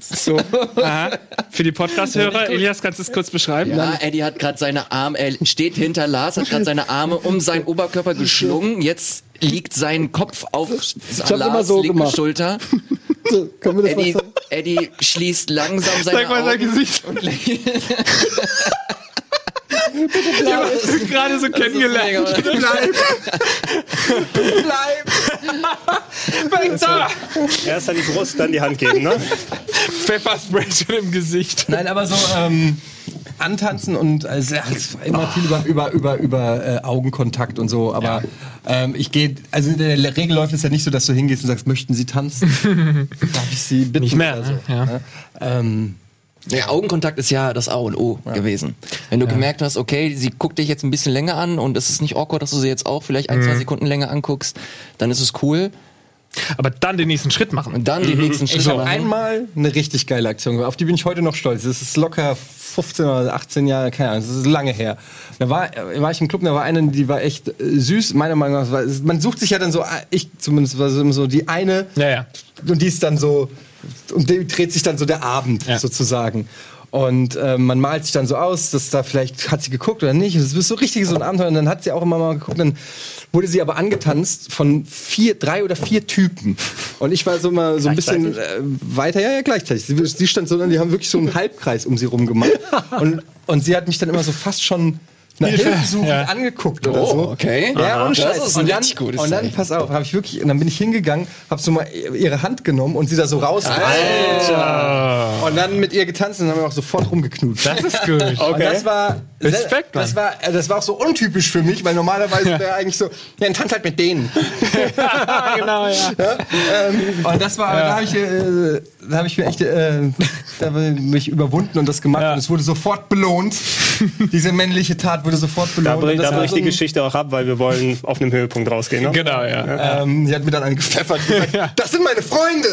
so. Aha. Für die Podcast-Hörer, Elias, kannst du es kurz beschreiben? Ja, Eddie hat gerade seine Arme, er steht hinter Lars, hat gerade seine Arme um seinen Oberkörper geschlungen. Jetzt liegt sein Kopf auf hab's Lars immer so linke gemacht. Schulter. so, können wir das Eddie? Eddie schließt langsam seine Sag mal sein Augen. Gesicht. Legt- Wir haben uns gerade so kennengelernt. Bleib! Bleib! Bleib da! Erst an die Brust, dann die Hand geben, ne? Pfefferspray schon im Gesicht. Nein, aber so ähm, antanzen und also, ja, es war immer viel über, über, über, über äh, Augenkontakt und so. Aber ähm, ich gehe, also in der Regel läuft es ja nicht so, dass du hingehst und sagst, möchten Sie tanzen? Darf ich Sie bitten? Nicht mehr, oder so, ne? Ja. ne? Ähm, Der Augenkontakt ist ja das A und O gewesen. Wenn du gemerkt hast, okay, sie guckt dich jetzt ein bisschen länger an und es ist nicht awkward, dass du sie jetzt auch vielleicht ein, zwei Mhm. Sekunden länger anguckst, dann ist es cool. Aber dann den nächsten Schritt machen. Und dann die nächsten ich Schritte habe machen. einmal eine richtig geile Aktion gemacht. Auf die bin ich heute noch stolz. Das ist locker 15 oder 18 Jahre, keine Ahnung, das ist lange her. Da war, war ich im Club, da war eine, die war echt äh, süß. Meiner Meinung nach, war- man sucht sich ja dann so, äh, ich zumindest war so die eine, Ja, ja. und die ist dann so, und dem dreht sich dann so der Abend Ja. sozusagen. Und äh, man malt sich dann so aus, dass da vielleicht hat sie geguckt oder nicht. Es ist so richtig so ein Abenteuer. Und dann hat sie auch immer mal geguckt. Dann wurde sie aber angetanzt von vier, drei oder vier Typen. Und ich war so mal so ein bisschen äh, weiter, ja, ja, gleichzeitig. Sie, sie stand so, die haben wirklich so einen Halbkreis um sie rum gemacht. Und, und sie hat mich dann immer so fast schon nach Hilfe, Hilfe suchend ja. angeguckt oder Oh, so. okay. Ja, Aha. und Das ist ein und dann, richtig gutes Und dann, pass auf, habe ich wirklich, und dann bin ich hingegangen, habe so mal ihre Hand genommen und sie da so raus. Und dann mit ihr getanzt und haben wir auch sofort rumgeknutscht. Das ist gut. Und das war, Respekt, das war, äh, das war auch so untypisch für mich, weil normalerweise wäre eigentlich so, ja, dann tanz halt mit denen. genau, ja. ähm, und das war, da habe ich, äh, da habe ich mir echt, äh, da ich mich überwunden und das gemacht Ja. und es wurde sofort belohnt. Diese männliche Tat wurde sofort Da, belohnt. Und das da bricht die Geschichte auch ab, weil wir wollen auf einem Höhepunkt rausgehen. Ne? Genau, ja. Ähm, die hat mir dann einen gepfeffert und gesagt, das sind meine Freunde.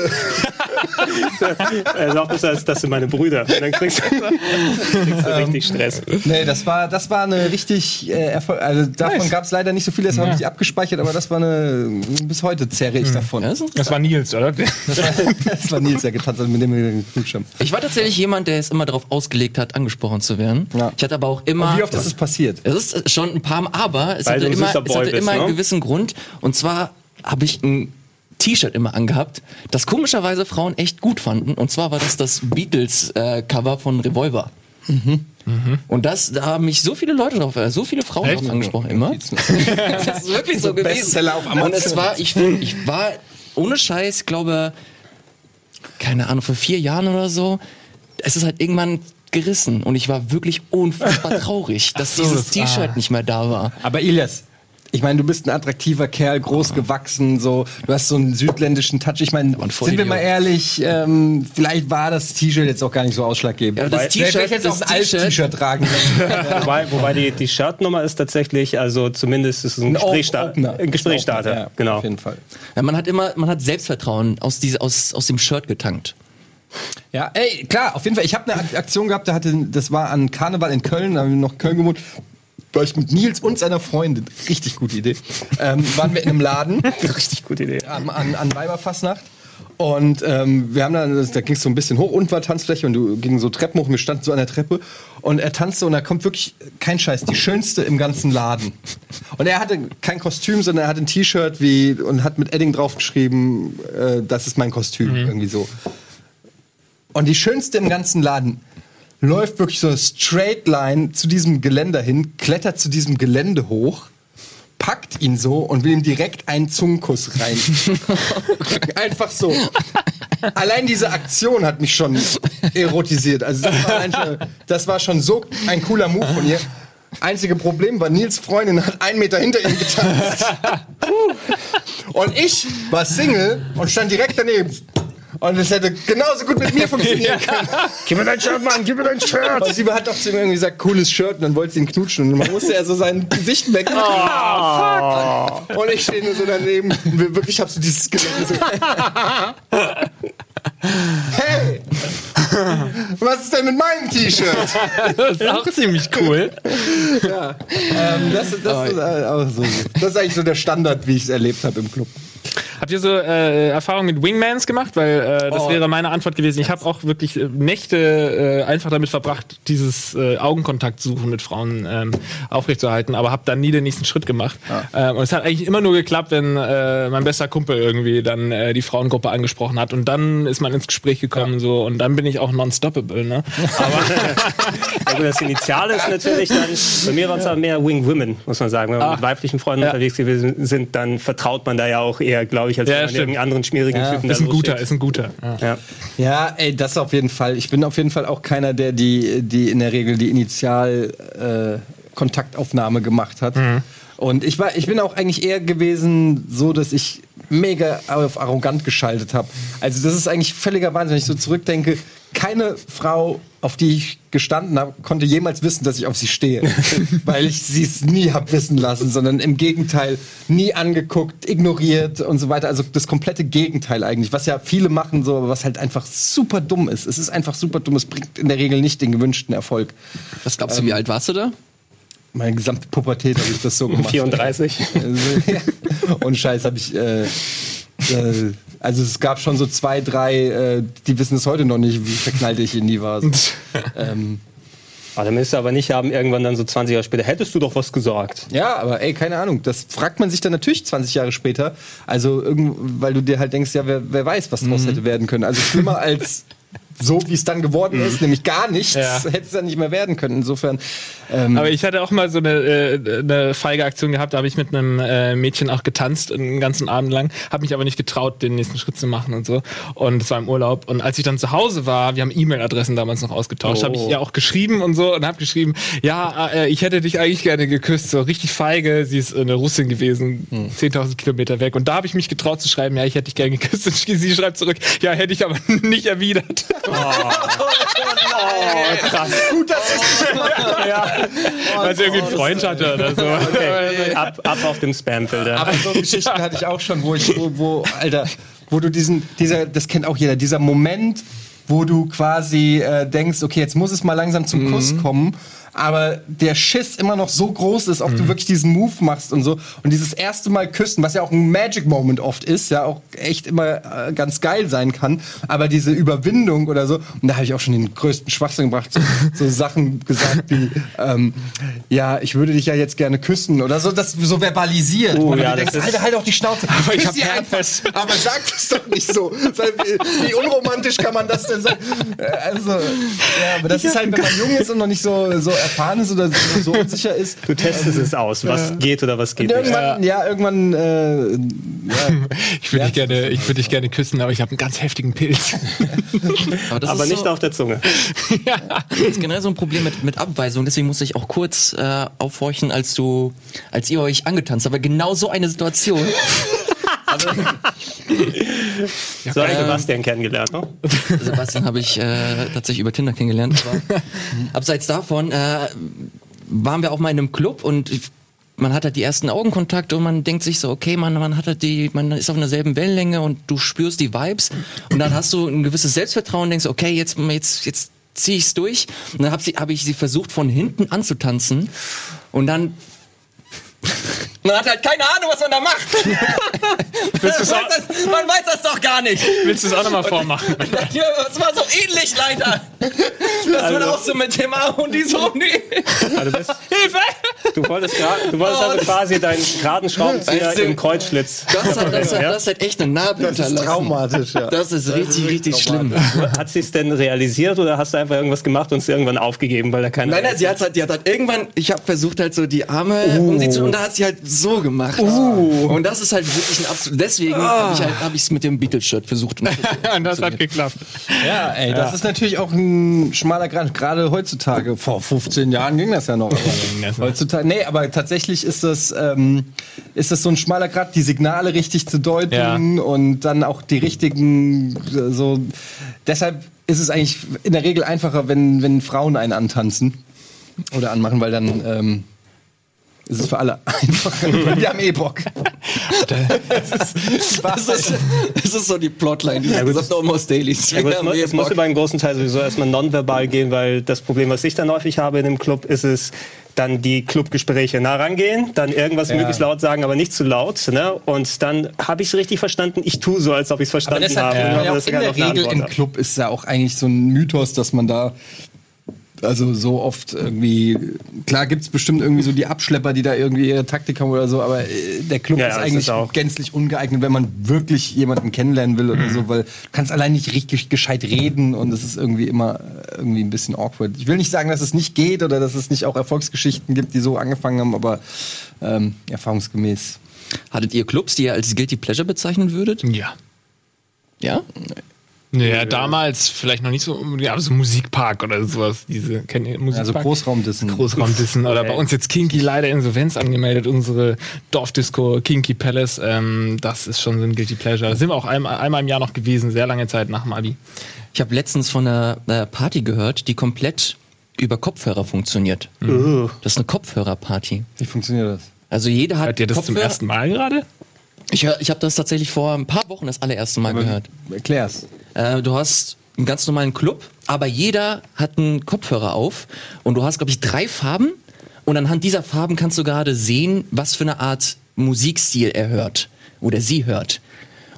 Er sagt es, als das sind meine Brüder. Und dann kriegst du, kriegst du richtig Stress. Nee, das war, das war eine richtig äh, Erfolg. Also davon Nice. gab es leider nicht so viele, das habe ich abgespeichert, aber das war eine. Bis heute zerre ich davon. Ja, das Das war Nils, oder? Das war, das war Nils, der getanzt hat, mit dem haben. Ich war tatsächlich jemand, der es immer darauf ausgelegt hat, angesprochen zu werden. Ja. Ich hatte aber auch immer. Wie oft ist es passiert? Es ist schon ein paar Mal, aber es Weil hatte immer, es hatte bist, immer einen ne? gewissen Grund. Und zwar habe ich ein T-Shirt immer angehabt, das komischerweise Frauen echt gut fanden. Und zwar war das das Beatles-Cover von Revolver. Mhm. Und das, da haben mich so viele Leute drauf, äh, so viele Frauen Echt? drauf angesprochen, immer. das ist wirklich so, gewesen. Bestseller auf Amazon. Und es war, ich, ich war ohne Scheiß, ich glaube, keine Ahnung, vor vier Jahren oder so, es ist halt irgendwann gerissen und ich war wirklich unfassbar traurig, dass so, dieses das- T-Shirt ah. nicht mehr da war. Aber Ilias, ich meine, du bist ein attraktiver Kerl, groß gewachsen, so, du hast so einen südländischen Touch. Ich meine, sind wir mal ehrlich, ähm, vielleicht war das T-Shirt jetzt auch gar nicht so ausschlaggebend. Ja, das T-Shirt- das auch ein altes T-Shirt- tragen können. Wobei, wobei die, die Shirtnummer ist tatsächlich, also zumindest ist es ein, Ein Gesprächsstar Opener. ein Gesprächsstarter. Ja, genau. Auf jeden Fall. Ja, man hat immer, man hat Selbstvertrauen aus, diese, aus, aus dem Shirt getankt. Ja, ey, klar, auf jeden Fall. Ich habe eine Ak- Aktion gehabt, da hatte, das war an Karneval in Köln, da haben wir noch Köln gewohnt. War ich mit Nils und seiner Freundin, richtig gute Idee, ähm, waren wir in einem Laden Richtig gute Idee. an, an, an Weiberfastnacht. Und ähm, wir haben dann, da ging es so ein bisschen hoch, unten war Tanzfläche und du ging so Treppen hoch und wir standen so an der Treppe und er tanzte und da kommt wirklich, kein Scheiß, die schönste im ganzen Laden. Und er hatte kein Kostüm, sondern er hatte ein T-Shirt wie und hat mit Edding draufgeschrieben, äh, das ist mein Kostüm, irgendwie so. Und die schönste im ganzen Laden läuft wirklich so eine Straight Line zu diesem Geländer hin, klettert zu diesem Gelände hoch, packt ihn so und will ihm direkt einen Zungenkuss rein. Einfach so. Allein diese Aktion hat mich schon erotisiert. Also das war, schon, das war schon so ein cooler Move von ihr. Einzige Problem war, Nils Freundin hat einen Meter hinter ihm getanzt. Und ich war Single und stand direkt daneben. Und es hätte genauso gut mit mir funktionieren können. Gib mir dein Shirt, Mann, gib mir dein Shirt. Und sie hat doch zu ihm irgendwie gesagt, cooles Shirt, und dann wollte sie ihn knutschen. Und man musste ja so sein Gesicht weg. Oh. Und ich stehe nur so daneben. und Wirklich, ich hab so dieses so. hey! Was ist denn mit meinem T-Shirt? Das ist auch ziemlich cool. ähm, das, das, ist, äh, so. das ist eigentlich so der Standard, wie ich es erlebt habe im Club. Habt ihr so äh, Erfahrungen mit Wingmans gemacht? Weil äh, das Oh. wäre meine Antwort gewesen. Ich habe auch wirklich äh, Nächte äh, einfach damit verbracht, dieses äh, Augenkontakt suchen mit Frauen ähm, aufrechtzuerhalten, aber habe dann nie den nächsten Schritt gemacht. Ähm, und es hat eigentlich immer nur geklappt, wenn äh, mein bester Kumpel irgendwie dann äh, die Frauengruppe angesprochen hat und dann ist man ins Gespräch gekommen so und dann bin ich auch non-stoppable. Ne? Also das Initiale ist natürlich dann, bei mir waren es aber mehr Wing Women, muss man sagen. Wenn man Ah. mit weiblichen Freunden Ja. unterwegs gewesen sind, dann vertraut man da ja auch eher, glaube ich, als Ja, irgendeinen anderen schmierigen Ja. Typen Ist ein guter, ist ein guter. Ja. Ja. Ja, ey, das auf jeden Fall. Ich bin auf jeden Fall auch keiner, der die, die in der Regel die Initial äh, Kontaktaufnahme gemacht hat. Und ich war, ich bin auch eigentlich eher gewesen, so dass ich mega auf arrogant geschaltet habe. Also das ist eigentlich völliger Wahnsinn, wenn ich so zurückdenke. Keine Frau, auf die ich gestanden habe, konnte jemals wissen, dass ich auf sie stehe, weil ich sie es nie hab wissen lassen, sondern im Gegenteil nie angeguckt, ignoriert und so weiter. Also das komplette Gegenteil eigentlich, was ja viele machen, so, aber was halt einfach super dumm ist. Es ist einfach super dumm. Es bringt in der Regel nicht den gewünschten Erfolg. Was glaubst du, wie alt warst du da? Meine gesamte Pubertät habe ich das so gemacht. 34. Also, ja. Und Scheiß habe ich. Äh, äh, also es gab schon so zwei, drei, äh, die wissen es heute noch nicht, wie verknallt ich in die war. So. ähm, Ah, dann müsste aber nicht haben, irgendwann dann so 20 Jahre später, hättest du doch was gesagt. ja, aber ey, keine Ahnung. Das fragt man sich dann natürlich 20 Jahre später. Also, irgend, weil du dir halt denkst, ja, wer, wer weiß, was draus hätte werden können. Also schlimmer als so, wie es dann geworden ist, nämlich gar nichts, Ja. hätte es dann nicht mehr werden können. Insofern. Ähm, Aber ich hatte auch mal so eine, äh, eine feige Aktion gehabt, da habe ich mit einem äh, Mädchen auch getanzt einen ganzen Abend lang, habe mich aber nicht getraut, den nächsten Schritt zu machen und so. Und es war im Urlaub. Und als ich dann zu Hause war, wir haben E-Mail-Adressen damals noch ausgetauscht, Oh. habe ich ihr auch geschrieben und so und habe geschrieben, ja, äh, ich hätte dich eigentlich gerne geküsst, so richtig feige. Sie ist eine Russin gewesen, 10.000 Kilometer weg. Und da habe ich mich getraut zu schreiben, ja, ich hätte dich gerne geküsst. Und sie schreibt zurück, ja, hätte ich aber nicht erwidert. Oh, krass. gut, dass es ja. Weil sie irgendwie einen Freund hatte oder so. Okay. Ab, ab auf dem Spam-Filter. Aber so Geschichten hatte ich auch schon, wo ich, wo, wo, Alter, wo du diesen, dieser, das kennt auch jeder, dieser Moment, wo du quasi äh, denkst, okay, jetzt muss es mal langsam zum Kuss kommen, aber der Schiss immer noch so groß ist, ob du wirklich diesen Move machst und so. Und dieses erste Mal küssen, was ja auch ein Magic Moment oft ist, ja auch echt immer äh, ganz geil sein kann, aber diese Überwindung oder so, und da habe ich auch schon den größten Schwachsinn gebracht, so, so Sachen gesagt wie, ähm, ja, ich würde dich ja jetzt gerne küssen oder so, das so verbalisiert. Oh, du ja, das denkst, Alter, halt doch die Schnauze. Aber ich hab Herpes. Aber sag das doch nicht so. Wie unromantisch kann man das denn sagen? Äh, Also, ja, aber das ist halt, wenn man jung ist und noch nicht so, so erfahren ist oder so, so unsicher ist. Du testest es aus, was geht oder was geht Und nicht. irgendwann, ja, irgendwann, äh, ja, Ich würde dich gerne, ich würde dich gerne küssen, aber ich habe einen ganz heftigen Pilz. Aber das Aber ist nicht so, auf der Zunge. das ist generell so ein Problem mit, mit Abweisung. Deswegen musste ich auch kurz äh, aufhorchen, als du, als ihr euch angetanzt habt. Aber genau so eine Situation. So habe ich Sebastian kennengelernt, ne? Sebastian habe ich äh, tatsächlich über Tinder kennengelernt. Aber abseits davon äh, waren wir auch mal in einem Club und ich- man hat halt die ersten Augenkontakte und man denkt sich so, okay, man, man hat halt die, man ist auf einer selben Wellenlänge und du spürst die Vibes und dann hast du ein gewisses Selbstvertrauen und denkst, okay, jetzt, jetzt, jetzt ziehe ich's durch. Und dann habe hab ich sie versucht von hinten anzutanzen und dann man hat halt keine Ahnung, was man da macht. Willst man, weiß das, man weiß das doch gar nicht. Willst du es auch nochmal vormachen? Ja, es war so ähnlich leider. Das wird auch so mit dem Arm und die so, nee. Also bist, Hilfe! du wolltest, du wolltest Oh, also das- quasi deinen geraden Schraubenzieher Weißt du- im Kreuzschlitz. Das hat, das, hat, das hat echt eine Narbe das ist hinterlassen. traumatisch, ja. Das ist richtig, richtig schlimm. Hat sie es denn realisiert oder hast du einfach irgendwas gemacht und es irgendwann aufgegeben, weil da keine. Nein, nein, sie hat halt, die hat halt irgendwann, ich habe versucht halt so die Arme um sie zu, und da hat sie halt so gemacht. Und das ist halt wirklich ein absolut, deswegen habe ich halt, hab ich's mit dem Beatles-Shirt versucht. Und das hat geklappt. Ja, ey, das ist natürlich auch ein schmaler Grad, gerade heutzutage. Vor 15 Jahren ging das ja noch. Heutzutage, nee, aber tatsächlich ist das, ähm, ist das so ein schmaler Grad, die Signale richtig zu deuten Ja. und dann auch die richtigen, so. Deshalb ist es eigentlich in der Regel einfacher, wenn, wenn Frauen einen antanzen oder anmachen, weil dann ähm, ist es für alle einfacher. Weil Wir haben eh Bock. das ist, Das ist, das ist so die Plotline, die ja, gesagt Almost Daily. Ja, gut, es, muss, es muss über einen großen Teil sowieso erstmal nonverbal gehen, weil das Problem, was ich dann häufig habe in dem Club, ist es, dann die Clubgespräche nah rangehen, dann irgendwas Ja. möglichst laut sagen, aber nicht zu laut. Ne? Und dann habe ich es richtig verstanden. Ich tue so, als ob ich es Aber verstanden deshalb habe. ja. Aber ja, auch das in der Regel im. Club ist ja auch eigentlich so ein Mythos, dass man da also so oft irgendwie klar gibt's bestimmt irgendwie so die Abschlepper, die da irgendwie ihre Taktik haben oder so, aber äh, der Club Ja, ist eigentlich ist auch. gänzlich ungeeignet, wenn man wirklich jemanden kennenlernen will oder so, weil du kannst allein nicht richtig gescheit reden und es ist irgendwie immer irgendwie ein bisschen awkward. Ich will nicht sagen, dass es nicht geht oder dass es nicht auch Erfolgsgeschichten gibt, die so angefangen haben, aber ähm, erfahrungsgemäß. Hattet ihr Clubs, die ihr als Guilty Pleasure bezeichnen würdet? Ja. Ja? Naja, damals vielleicht noch nicht so unbedingt, aber so Musikpark oder sowas. Diese, kennt ihr Musikpark? Also Großraumdissen. Großraumdissen oder bei uns jetzt Kinky leider Insolvenz angemeldet, unsere Dorfdisco Kinky Palace. Ähm, das ist schon so ein Guilty Pleasure. Da sind wir auch einmal, einmal im Jahr noch gewesen, sehr lange Zeit nach dem Abi. Ich habe letztens von einer, einer Party gehört, die komplett über Kopfhörer funktioniert. Uh. Das ist eine Kopfhörerparty. Wie funktioniert das? Also jeder hat Hört ihr das zum Kopfhörer- ersten Mal gerade? Ich, hör- ich habe das tatsächlich vor ein paar Wochen das allererste Mal gehört. Erklär's. Äh, du hast einen ganz normalen Club, aber jeder hat einen Kopfhörer auf und du hast, glaube ich, drei Farben und anhand dieser Farben kannst du gerade sehen, was für eine Art Musikstil er hört oder sie hört.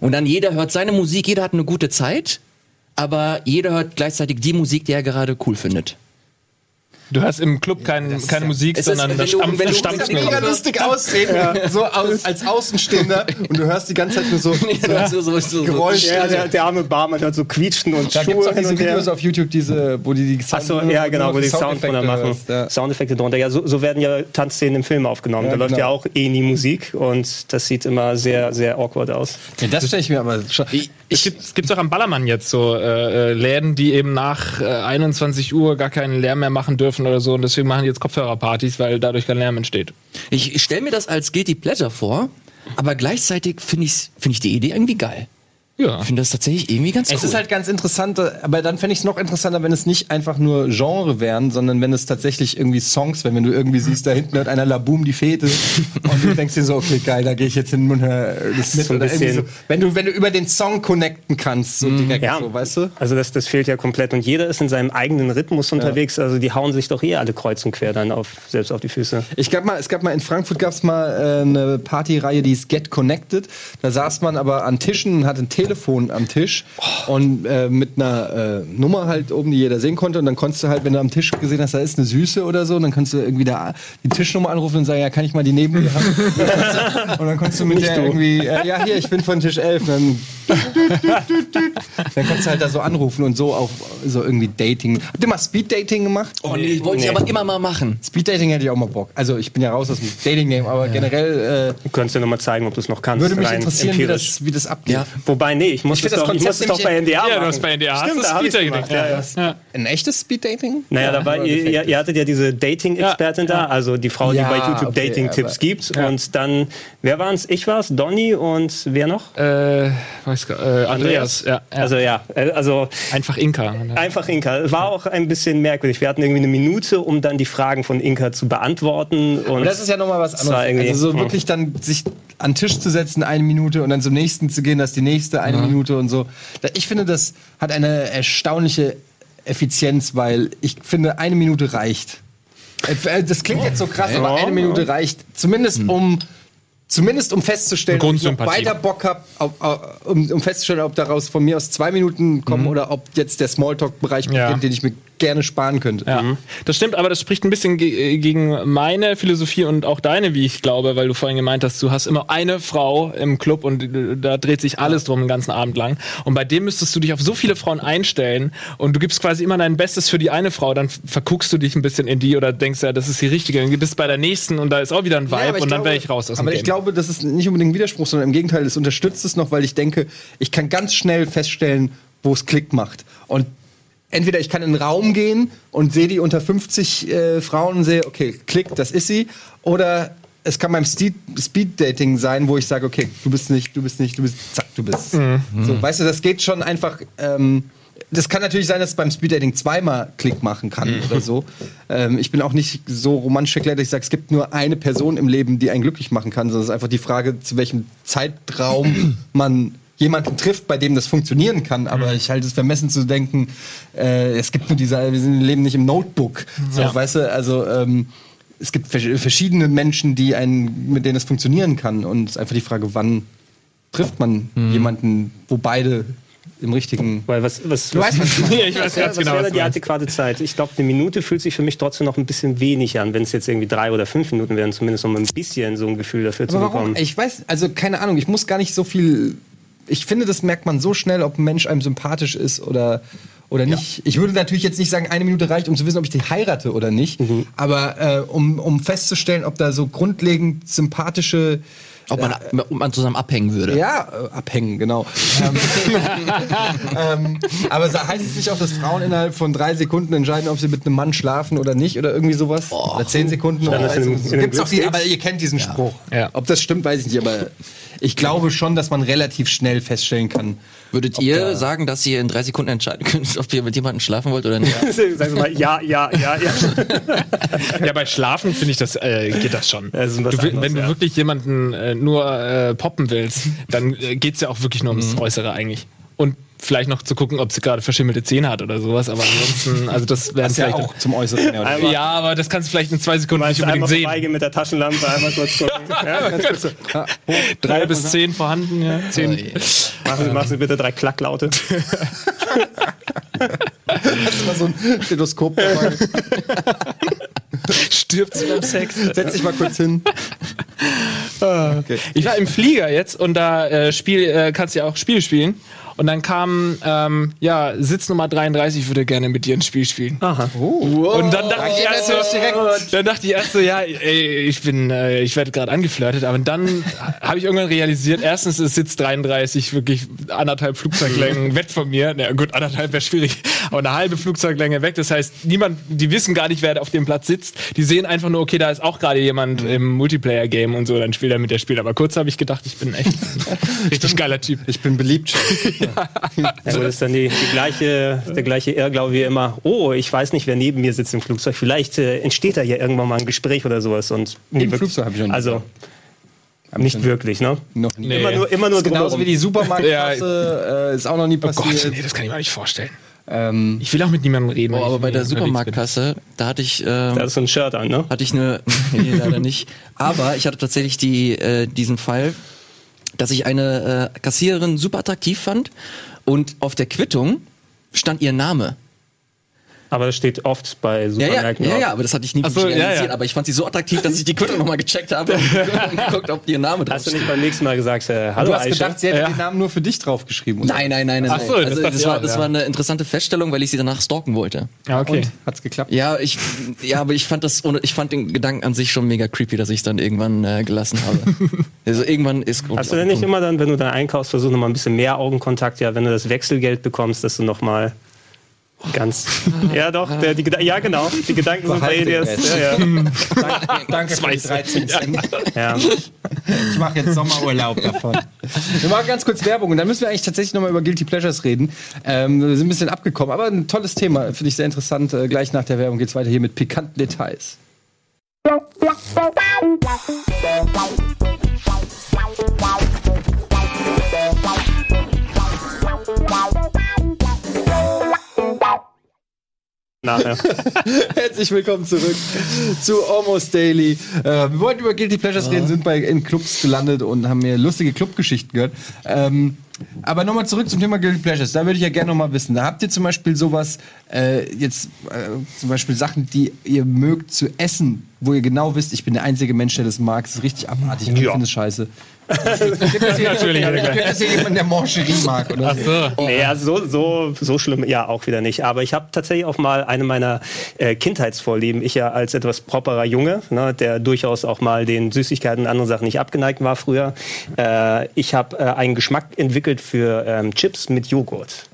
Und dann jeder hört seine Musik, jeder hat eine gute Zeit, aber jeder hört gleichzeitig die Musik, die er gerade cool findet. Du hörst im Club kein, keine Musik, Es ist, sondern wenn da du- stampft, wenn du- wenn mega lustig aussehen, so aus, als Außenstehender und du hörst die ganze Zeit nur so so, so, so, so. Geräusche. Ja, der, der arme Barmann hört so quietschen und Da gibt es Schuhe auch diese und. Videos auf YouTube, diese, wo die die Ach so, ja genau, wo die Sound drunter machen. Ja. Soundeffekte drunter. Ja, so, so werden ja Tanzszenen im Film aufgenommen. Ja, da läuft genau. ja auch eh nie Musik und das sieht immer sehr, sehr awkward aus. Ja, das stelle ich mir aber schon. Es gibt es gibt's auch am Ballermann jetzt so äh, äh, Läden, die eben nach äh, 21 Uhr gar keinen Lärm mehr machen dürfen oder so und deswegen machen die jetzt Kopfhörerpartys, weil dadurch kein Lärm entsteht. Ich, ich stelle mir das als Guilty Pleasure vor, aber gleichzeitig finde ich, find ich die Idee irgendwie geil. Ja. Ich finde das tatsächlich irgendwie ganz Es cool. ist halt ganz interessant, aber dann fände ich es noch interessanter, wenn es nicht einfach nur Genre wären, sondern wenn es tatsächlich irgendwie Songs wären. Wenn du irgendwie siehst, da hinten hört einer Laboom die Fete und du denkst dir so, okay, geil, da gehe ich jetzt hin und hör das mit. So ein Oder irgendwie bisschen- so. Wenn, du, wenn du über den Song connecten kannst, so direkt Ja. so, weißt du? Also das, das fehlt ja komplett und jeder ist in seinem eigenen Rhythmus unterwegs. Also die hauen sich doch eh alle kreuz und quer dann auf, selbst auf die Füße. Ich gab mal, es gab mal in Frankfurt gab es mal äh, eine Partyreihe, die ist Get Connected. Da saß man aber an Tischen und hatte ein Telefon am Tisch und äh, mit einer äh, Nummer halt oben, die jeder sehen konnte. Und dann konntest du halt, wenn du am Tisch gesehen hast, da ist eine Süße oder so, und dann kannst du irgendwie da die Tischnummer anrufen und sagen, ja, kann ich mal die neben mir haben? und dann konntest du mit der irgendwie, äh, ja, hier, ich bin von Tisch 11. Und dann, dann konntest du halt da so anrufen und so auch so irgendwie Dating. Habt ihr mal Speed Dating gemacht? oh, nee, wollte ich aber immer mal machen. Speeddating hätte ich auch mal Bock. Also ich bin ja raus aus dem Dating-Game, aber generell Du könntest dir nochmal zeigen, ob du es noch kannst. äh, würde mich interessieren, wie das, wie das abgeht. Ja. Wobei, nee, ich muss Ich es doch, ich muss es doch bei NDA Ja, machen. du hast bei NDA hast Stimmt, du da hab ich's Speeddating. gemacht, Ja, ja, ja. Ein echtes Speeddating? Naja, da war, ihr, ihr, ihr hattet ja diese Dating-Expertin da, also die Frau, Ja, die bei YouTube okay, Dating-Tipps gibt. Und dann, wer waren's? Ich war's, Donny und wer noch? Äh, weiß gar, äh, Andreas. Ja, ja. Also ja, äh, also einfach Inka. einfach Inka. War auch ein bisschen merkwürdig. Wir hatten irgendwie eine Minute, um dann die Fragen von Inka zu beantworten. Und Und das ist ja nochmal was war anderes. Also so hm. wirklich dann sich an den Tisch zu setzen, eine Minute und dann zum nächsten zu gehen, das ist die nächste eine Minute und so. Ich finde, das hat eine erstaunliche Effizienz, weil ich finde, eine Minute reicht. Äh, Das klingt jetzt so krass, aber eine Minute reicht. Zumindest um Zumindest um festzustellen, ob ich noch weiter Bock habe, um, um festzustellen, ob daraus von mir aus zwei Minuten kommen oder ob jetzt der Smalltalk-Bereich Ja. beginnt, den ich mir gerne sparen könnte. Ja, das stimmt, aber das spricht ein bisschen ge äh, gegen meine Philosophie und auch deine, wie ich glaube, weil du vorhin gemeint hast, du hast immer eine Frau im Club und äh, da dreht sich alles drum den ganzen Abend lang. Und bei dem müsstest du dich auf so viele Frauen einstellen und du gibst quasi immer dein Bestes für die eine Frau, dann verguckst du dich ein bisschen in die oder denkst ja, das ist die richtige. Dann bist du bei der nächsten und da ist auch wieder ein Vibe Ja, und dann wäre ich raus aus dem Aber Game. ich glaube, das ist nicht unbedingt ein Widerspruch, sondern im Gegenteil, es unterstützt es noch, weil ich denke, ich kann ganz schnell feststellen, wo es Klick macht. Und entweder ich kann in einen Raum gehen und sehe die unter 50 äh, Frauen und sehe, okay, klick, das ist sie. Oder es kann beim Speed- Speed-Dating sein, wo ich sage, okay, du bist nicht, du bist nicht, du bist, zack, du bist. So, weißt du, das geht schon einfach. Ähm, das kann natürlich sein, dass es beim Speeddating zweimal Klick machen kann oder so. Ähm, ich bin auch nicht so romantisch erklärt, dass ich sage, es gibt nur eine Person im Leben, die einen glücklich machen kann, sondern es ist einfach die Frage, zu welchem Zeitraum man jemanden trifft, bei dem das funktionieren kann. Aber ich halte es vermessen zu denken, äh, es gibt nur diese, wir sind, leben nicht im Notebook. So, Ja. Weißt du, also ähm, es gibt vers- verschiedene Menschen, die einen, mit denen es funktionieren kann. Und es ist einfach die Frage, wann trifft man jemanden, wo beide im richtigen Weil was, was, Du weißt, was ich meine. Ja, ich weiß was genau, was was wäre du die adäquate Zeit? Ich glaube, eine Minute fühlt sich für mich trotzdem noch ein bisschen wenig an, wenn es jetzt irgendwie drei oder fünf Minuten wären, zumindest um ein bisschen so ein Gefühl dafür zu Aber warum? bekommen. Ich weiß, also keine Ahnung, ich muss gar nicht so viel. Ich finde, das merkt man so schnell, ob ein Mensch einem sympathisch ist oder, oder nicht. Ich würde natürlich jetzt nicht sagen, eine Minute reicht, um zu wissen, ob ich die heirate oder nicht. Aber äh, um, um festzustellen, ob da so grundlegend sympathische. Ob man, ob man zusammen abhängen würde. Ja, äh, abhängen, genau. ähm, ähm, aber heißt es nicht auch, dass Frauen innerhalb von drei Sekunden entscheiden, ob sie mit einem Mann schlafen oder nicht oder irgendwie sowas? Oder zehn Sekunden? Oder Gibt's auch die, aber ihr kennt diesen Spruch. Ja. Ob das stimmt, weiß ich nicht, aber ich glaube schon, dass man relativ schnell feststellen kann. Würdet ihr sagen, dass ihr in drei Sekunden entscheiden könnt, ob ihr mit jemandem schlafen wollt oder nicht? Sagen Sie mal, ja, ja, ja, ja. Ja, bei Schlafen finde ich das äh, geht das schon. Das du, wenn du ja. wirklich jemanden äh, nur äh, poppen willst, dann äh, geht's ja auch wirklich nur ums Mhm. Äußere eigentlich. Und vielleicht noch zu gucken, ob sie gerade verschimmelte Zähne hat oder sowas. Aber ansonsten, also das Das ist ja vielleicht auch zum Äußeren. Ja, oder? Einmal- Ja, aber das kannst du vielleicht in zwei Sekunden nicht Einmal unbedingt sehen. vorbeigehen mit der Taschenlampe, einmal kurz gucken. Ja, ganz kurz. Drei bis zehn vorhanden, ja. Zehn. Machen Sie, machen Sie bitte drei Klacklaute. Hast du mal so ein Stethoskop dabei? Stirbt sie beim Sex. Setz dich mal kurz hin. Ich war im Flieger jetzt und da äh, Spiel, äh, kannst du ja auch Spiele spielen. Und dann kam, ähm, ja, Sitz Nummer 33 würde gerne mit dir ein Spiel spielen. Aha. Und dann dachte, ich erst so, direkt. dann dachte ich erst so, ja, ey, ich bin, äh, ich werde gerade angeflirtet, aber dann habe ich irgendwann realisiert, erstens ist Sitz 33 wirklich anderthalb Flugzeuglängen weg von mir. Na gut, anderthalb wäre schwierig, aber eine halbe Flugzeuglänge weg. Das heißt, niemand, die wissen gar nicht, wer auf dem Platz sitzt. Die sehen einfach nur, okay, da ist auch gerade jemand im Multiplayer-Game und so, dann spielt er mit der Spiel. Aber kurz habe ich gedacht, ich bin echt ein richtig geiler Typ. Ich bin beliebt. Ja, gut, das ist dann die, die gleiche, der gleiche Irrglaube wie immer. Oh, ich weiß nicht, wer neben mir sitzt im Flugzeug. Vielleicht äh, entsteht da ja irgendwann mal ein Gespräch oder sowas. Und nie Im wirklich- Flugzeug hab ich noch nie Also, nicht schon- wirklich, ne? Noch nie. Nee. Immer nur, immer nur Genauso drumherum. wie die Supermarktkasse äh, ist auch noch nie Oh Gott, passiert. nee, das kann ich mir nicht vorstellen. ähm, Ich will auch mit niemandem reden. Boah, aber bei der. Supermarktkasse, da hatte ich, ähm, Da ist so ein Shirt an, ne? hatte ich eine, nee, leider nicht. Aber ich hatte tatsächlich die, äh, diesen Fall, dass ich eine äh, Kassiererin super attraktiv fand und auf der Quittung stand ihr Name. Aber das steht oft bei Ja, ja, Supermärkten. ja, drauf. ja, aber das hatte ich nie so, ja, realisiert. ja. Aber ich fand sie so attraktiv, dass ich die Quittung nochmal gecheckt habe und geguckt, ob ihr Name drauf Hast du nicht beim nächsten Mal gesagt, äh, hallo du hast Aisha? gedacht, sie hätte Ja. den Namen nur für dich draufgeschrieben. oder? Nein, nein, nein, nein. Ach so, nein. das also, das, ich war, auch, das ja. war eine interessante Feststellung, weil ich sie danach stalken wollte. Ja, okay. Und? Hat's geklappt? Ja, ich, ja, aber ich fand das, ich fand den Gedanken an sich schon mega creepy, dass ich es dann irgendwann äh, gelassen habe. also irgendwann ist. glaub Hast du denn nicht immer dann, wenn du da einkaufst, versuch noch mal ein bisschen mehr Augenkontakt, ja, wenn du das Wechselgeld bekommst, dass du noch mal ganz, ja doch, der, die, ja genau, die Gedanken sind bei dir, Behalte ja, ja, Danke, danke für die Zwei 13 Cent. ja. Ich mache jetzt Sommerurlaub davon. Wir machen ganz kurz Werbung und dann müssen wir eigentlich tatsächlich nochmal über Guilty Pleasures reden. Ähm, wir sind ein bisschen abgekommen, aber ein tolles Thema, finde ich sehr interessant. Äh, gleich nach der Werbung geht's weiter hier mit pikanten Details. Nachher. Herzlich willkommen zurück zu Almost Daily. Äh, wir wollten über Guilty Pleasures reden, sind bei in Clubs gelandet und haben mir lustige Clubgeschichten gehört. Ähm, aber nochmal zurück zum Thema Guilty Pleasures. Da würde ich ja gerne nochmal wissen. Da habt ihr zum Beispiel sowas, äh, jetzt äh, zum Beispiel Sachen, die ihr mögt zu essen, wo ihr genau wisst, ich bin der einzige Mensch, der das mag. Das ist richtig abartig. Ich Ja. finde es scheiße. Gibt es Natürlich. gibt es hier jemanden, der Mancherie mag? Oder so? So. Naja, so, so, so schlimm, ja, auch wieder nicht. Aber ich habe tatsächlich auch mal eine meiner äh, Kindheitsvorlieben, ich ja als etwas properer Junge, ne, der durchaus auch mal den Süßigkeiten und anderen Sachen nicht abgeneigt war früher. Äh, ich habe äh, einen Geschmack entwickelt für ähm, Chips mit Joghurt.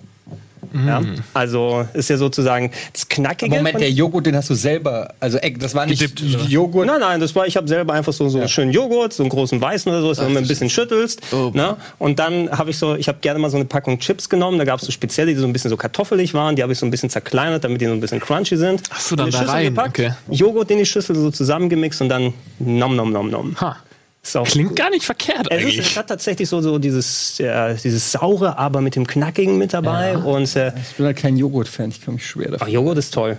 Ja? Also ist ja sozusagen das Knackige. Moment, der Joghurt, den hast du selber, also das war nicht Gedippt? Joghurt. Nein, nein, das war, ich habe selber einfach so, so einen schönen Joghurt, so einen großen weißen oder so, dass du ein bisschen schüttelst. Oh. Ne? Und dann habe ich so, ich habe gerne mal so eine Packung Chips genommen, da gab es so spezielle, die so ein bisschen so kartoffelig waren, die habe ich so ein bisschen zerkleinert, damit die so ein bisschen crunchy sind. Ach so, dann da Schüssel rein, gepackt, okay. Joghurt in die Schüssel so zusammengemixt und dann nom nom nom nom. Ha. Ist auch Klingt gar nicht verkehrt es, ist, eigentlich. es hat tatsächlich so, so dieses, äh, dieses saure, aber mit dem knackigen mit dabei und äh, Ich bin halt kein Joghurt-Fan, ich komme mich schwer Ach, dafür. Joghurt ist toll.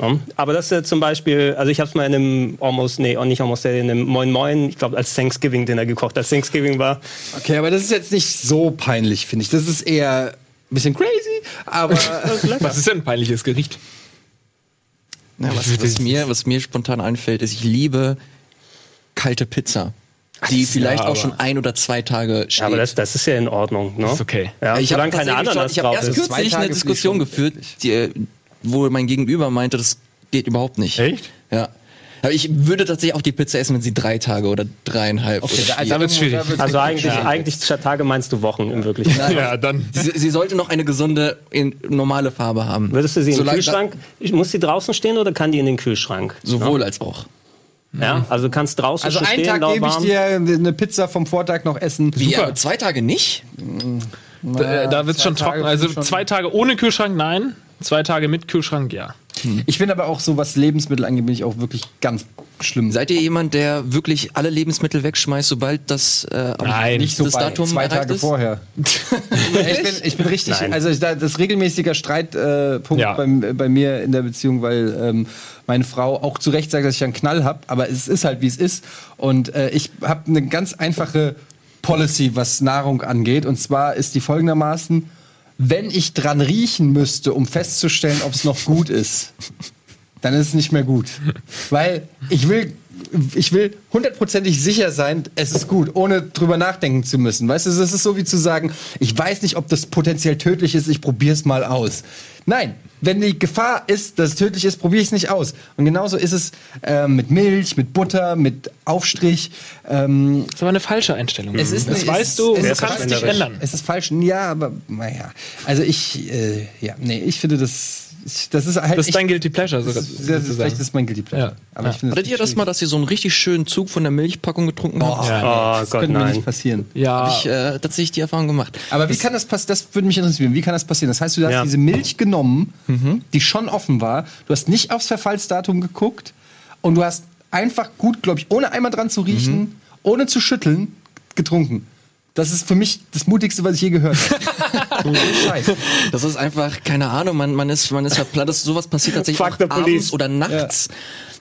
Ja. Aber das äh, zum Beispiel, also ich habe es mal in einem Almost, nee, nicht Almost, Day, in einem Moin Moin, ich glaube als Thanksgiving-Dinner gekocht. Als Thanksgiving war, Okay, aber das ist jetzt nicht so peinlich, finde ich. Das ist eher ein bisschen crazy, aber Was ist denn ein peinliches Gericht? Ja, was, was, mir, was mir spontan einfällt, ist, ich liebe kalte Pizza. Die vielleicht aber- auch schon ein oder zwei Tage steht. ja, aber das, das ist ja in Ordnung. Ne? Ist okay. Ja, ich habe keine Ananas schon- ich habe erst kürzlich Tage eine Diskussion geführt, die, äh, wo mein Gegenüber meinte, das geht überhaupt nicht. Echt? Ja. Aber ich würde tatsächlich auch die Pizza essen, wenn sie drei Tage oder dreieinhalb oder da-. Da wird's schwierig. Also eigentlich, schwierig. eigentlich statt Tage meinst du Wochen im Wirklichen. Ja, dann. sie, sie sollte noch eine gesunde, in, normale Farbe haben. Würdest du sie im Kühlschrank, muss die draußen stehen oder kann die in den Kühlschrank? Sowohl als auch. Ja, also du kannst draußen also schon einen stehen, Tag gebe ich dir eine Pizza vom Vortag noch essen. Wie, Super. zwei Tage nicht? Da, da wird's schon trocken. Also schon- zwei Tage ohne Kühlschrank, nein. Zwei Tage mit Kühlschrank, ja. Ich finde aber auch so, was Lebensmittel angeht, bin ich auch wirklich ganz schlimm. Seid ihr jemand, der wirklich alle Lebensmittel wegschmeißt, sobald das, äh, Nein. nicht so das bei Datum zwei Tage ist? vorher. ich, bin, ich bin richtig, Nein. also das ist regelmäßiger Streitpunkt äh, Ja. beim, äh, bei mir in der Beziehung, weil ähm, meine Frau auch zu Recht sagt, dass ich einen Knall habe, aber es ist halt wie es ist. Und äh, ich habe eine ganz einfache Policy, was Nahrung angeht. Und zwar ist die folgendermaßen, wenn ich dran riechen müsste, um festzustellen, ob es noch gut ist, dann ist es nicht mehr gut. Weil ich will, ich will hundertprozentig sicher sein, es ist gut, ohne drüber nachdenken zu müssen. Weißt du, es ist so wie zu sagen, ich weiß nicht, ob das potenziell tödlich ist, ich probiere es mal aus. Nein, wenn die Gefahr ist, dass es tödlich ist, probiere ich es nicht aus. Und genauso ist es ähm, mit Milch, mit Butter, mit Aufstrich. Ähm, Das ist aber eine falsche Einstellung. es ist das es weißt du, es kannst dich ändern. es ist falsch. Ja, aber naja. Also ich, äh, ja, nee, ich finde das, ich, das ist halt. Das ist ich, dein Guilty Pleasure das sogar. ist, das ist, vielleicht ist mein Guilty Pleasure. Ja. Aber ich finde Hattet ihr das mal, dass ihr so einen richtig schönen Zug von der Milchpackung getrunken habt? Ja. Oh Das Gott, könnte mir nein. nicht passieren. Ja, Habe ich äh, tatsächlich die Erfahrung gemacht. Aber wie kann das passieren? Das würde mich interessieren. Wie kann das passieren? Das heißt, du hast Ja. diese Milch genommen, die schon offen war. Du hast nicht aufs Verfallsdatum geguckt und du hast einfach gut, glaube ich, ohne einmal dran zu riechen, ohne zu schütteln, getrunken. Das ist für mich das Mutigste, was ich je gehört habe. Das ist einfach, keine Ahnung, man, man ist, man ist verplant, dass sowas passiert tatsächlich Fuck auch abends oder nachts.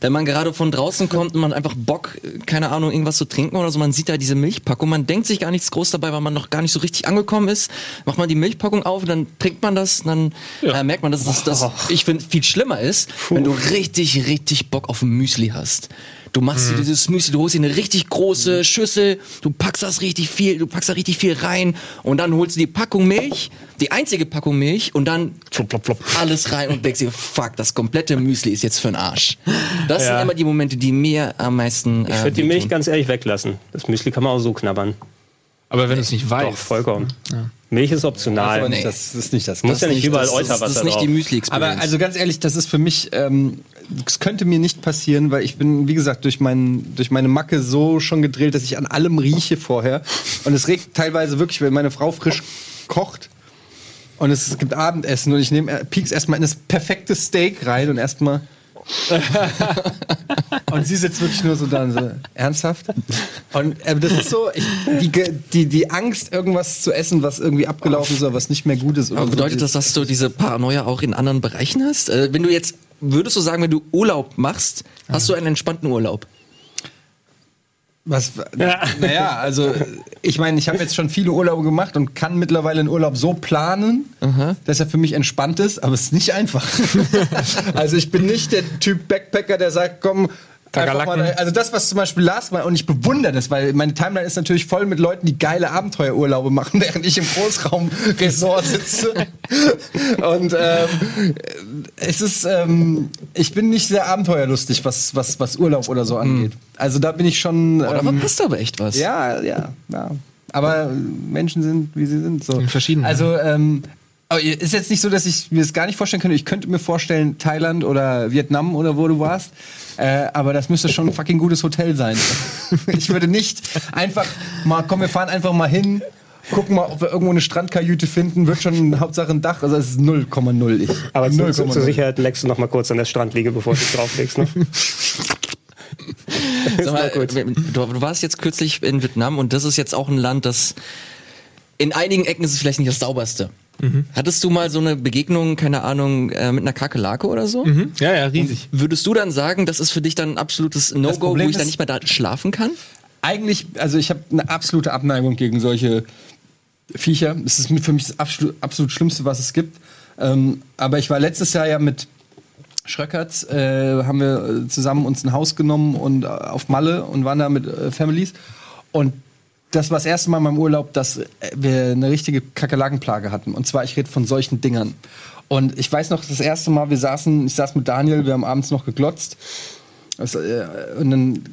Wenn man gerade von draußen kommt und man einfach Bock, keine Ahnung, irgendwas zu trinken oder so, man sieht da diese Milchpackung, man denkt sich gar nichts groß dabei, weil man noch gar nicht so richtig angekommen ist. Macht man die Milchpackung auf und dann trinkt man das, und dann äh, merkt man, dass das, das ich finde, viel schlimmer ist, wenn du richtig, richtig Bock auf ein Müsli hast. Du machst dir dieses Müsli, du holst dir eine richtig große Schüssel, du packst das richtig viel, du packst da richtig viel rein und dann holst du die Packung Milch, die einzige Packung Milch und dann alles rein und denkst dir, fuck, das komplette Müsli ist jetzt für den Arsch. Das Ja. sind immer die Momente, die mir am meisten. äh, Ich würde die Milch ganz ehrlich weglassen. Das Müsli kann man auch so knabbern. Aber wenn du es nicht Doch, weißt. vollkommen. Milch ist optional. Aber nicht, das ist nicht das. Muss ja nicht überall das, das, Euterwasser das ist nicht drauf. die Müsli-Experience. Aber also ganz ehrlich, das ist für mich, ähm, das könnte mir nicht passieren, weil ich bin, wie gesagt, durch, mein, durch meine Macke so schon gedrillt, dass ich an allem rieche vorher. Und es regt teilweise wirklich, wenn meine Frau frisch kocht und es gibt Abendessen und ich nehme, äh, piek's erstmal in das perfekte Steak rein und erstmal. und sie sitzt wirklich nur so da und so, ernsthaft? Und äh, das ist so, ich, die, die, die Angst, irgendwas zu essen, was irgendwie abgelaufen ist oder was nicht mehr gut ist. Oder Aber so, bedeutet die- das, dass du diese Paranoia auch in anderen Bereichen hast? Äh, wenn du jetzt, würdest du sagen, wenn du Urlaub machst, hast du einen entspannten Urlaub? Was? Naja, also ich meine, ich habe jetzt schon viele Urlaube gemacht und kann mittlerweile einen Urlaub so planen, dass er für mich entspannt ist, aber es ist nicht einfach. also ich bin nicht der Typ Backpacker, der sagt, komm, mal, also das, was zum Beispiel Lars mal, und ich bewundere das, weil meine Timeline ist natürlich voll mit Leuten, die geile Abenteuerurlaube machen, während ich im Großraumresort sitze. und ähm, es ist, ähm, ich bin nicht sehr abenteuerlustig, was, was, was Urlaub oder so angeht. Also da bin ich schon. Oder ähm, verpasst du aber echt was? ja, ja, ja. Aber Menschen sind, wie sie sind. So. Sind verschieden, Also, ähm, Aber ist jetzt nicht so, dass ich mir das gar nicht vorstellen könnte. Ich könnte mir vorstellen, Thailand oder Vietnam oder wo du warst. Äh, aber das müsste schon ein fucking gutes Hotel sein. ich würde nicht einfach mal, komm, wir fahren einfach mal hin, gucken mal, ob wir irgendwo eine Strandkajüte finden. Wird schon Hauptsache ein Dach. Also es ist 0,0 ich. Aber zu, zu, 0,0. zur Sicherheit leckst du noch mal kurz an der Strandliege, bevor du dich drauflegst. Ne? Sag mal, du, du warst jetzt kürzlich in Vietnam und das ist jetzt auch ein Land, das in einigen Ecken ist es vielleicht nicht das sauberste. Hattest du mal so eine Begegnung, keine Ahnung, äh, mit einer Kakerlake oder so? Ja, ja, riesig. Würdest du dann sagen, das ist für dich dann ein absolutes No-Go, wo ich dann nicht mehr da schlafen kann? eigentlich, also ich habe eine absolute Abneigung gegen solche Viecher. Es ist für mich das absolut, absolut Schlimmste, was es gibt. Ähm, aber ich war letztes Jahr ja mit Schröckerts, äh, haben wir äh, zusammen uns ein Haus genommen und äh, auf Malle und waren da mit äh, Families. Und das war das erste Mal in meinem Urlaub, dass wir eine richtige Kakerlakenplage hatten. Und zwar, ich rede von solchen Dingern. Und ich weiß noch, das erste Mal, wir saßen, ich saß mit Daniel, wir haben abends noch geglotzt. Äh, und dann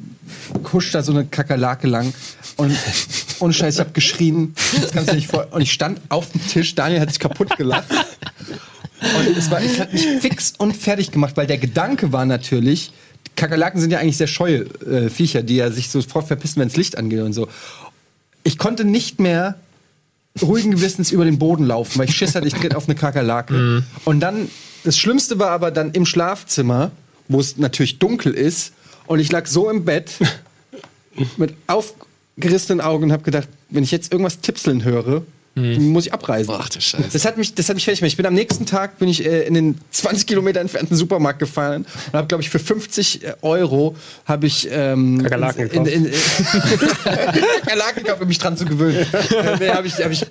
huscht da so eine Kakerlake lang. Und ohne Scheiß, ich hab geschrien. Das kannst du nicht vor. Und ich stand auf dem Tisch, Daniel hat sich kaputt gelacht. Und es, war, es hat mich fix und fertig gemacht, weil der Gedanke war natürlich, Kakerlaken sind ja eigentlich sehr scheue äh, Viecher, die ja sich sofort verpissen, wenn das Licht angeht und so. Ich konnte nicht mehr ruhigen Gewissens über den Boden laufen, weil ich Schiss hatte, ich tritt auf eine Kakerlake. Und dann, das Schlimmste war aber dann im Schlafzimmer, wo es natürlich dunkel ist, und ich lag so im Bett mit aufgerissenen Augen und habe gedacht, wenn ich jetzt irgendwas tipseln höre, dann muss ich abreisen. Ach du Scheiße. Das hat mich, das hat mich fertig gemacht. Ich bin am nächsten Tag bin ich äh, in den 20 Kilometer entfernten Supermarkt gefahren und habe, glaube ich, für 50 Euro habe ich ähm, Kakerlaken in, in, in, Kakerlaken gekauft, um mich dran zu gewöhnen. äh, habe ich, hab ich,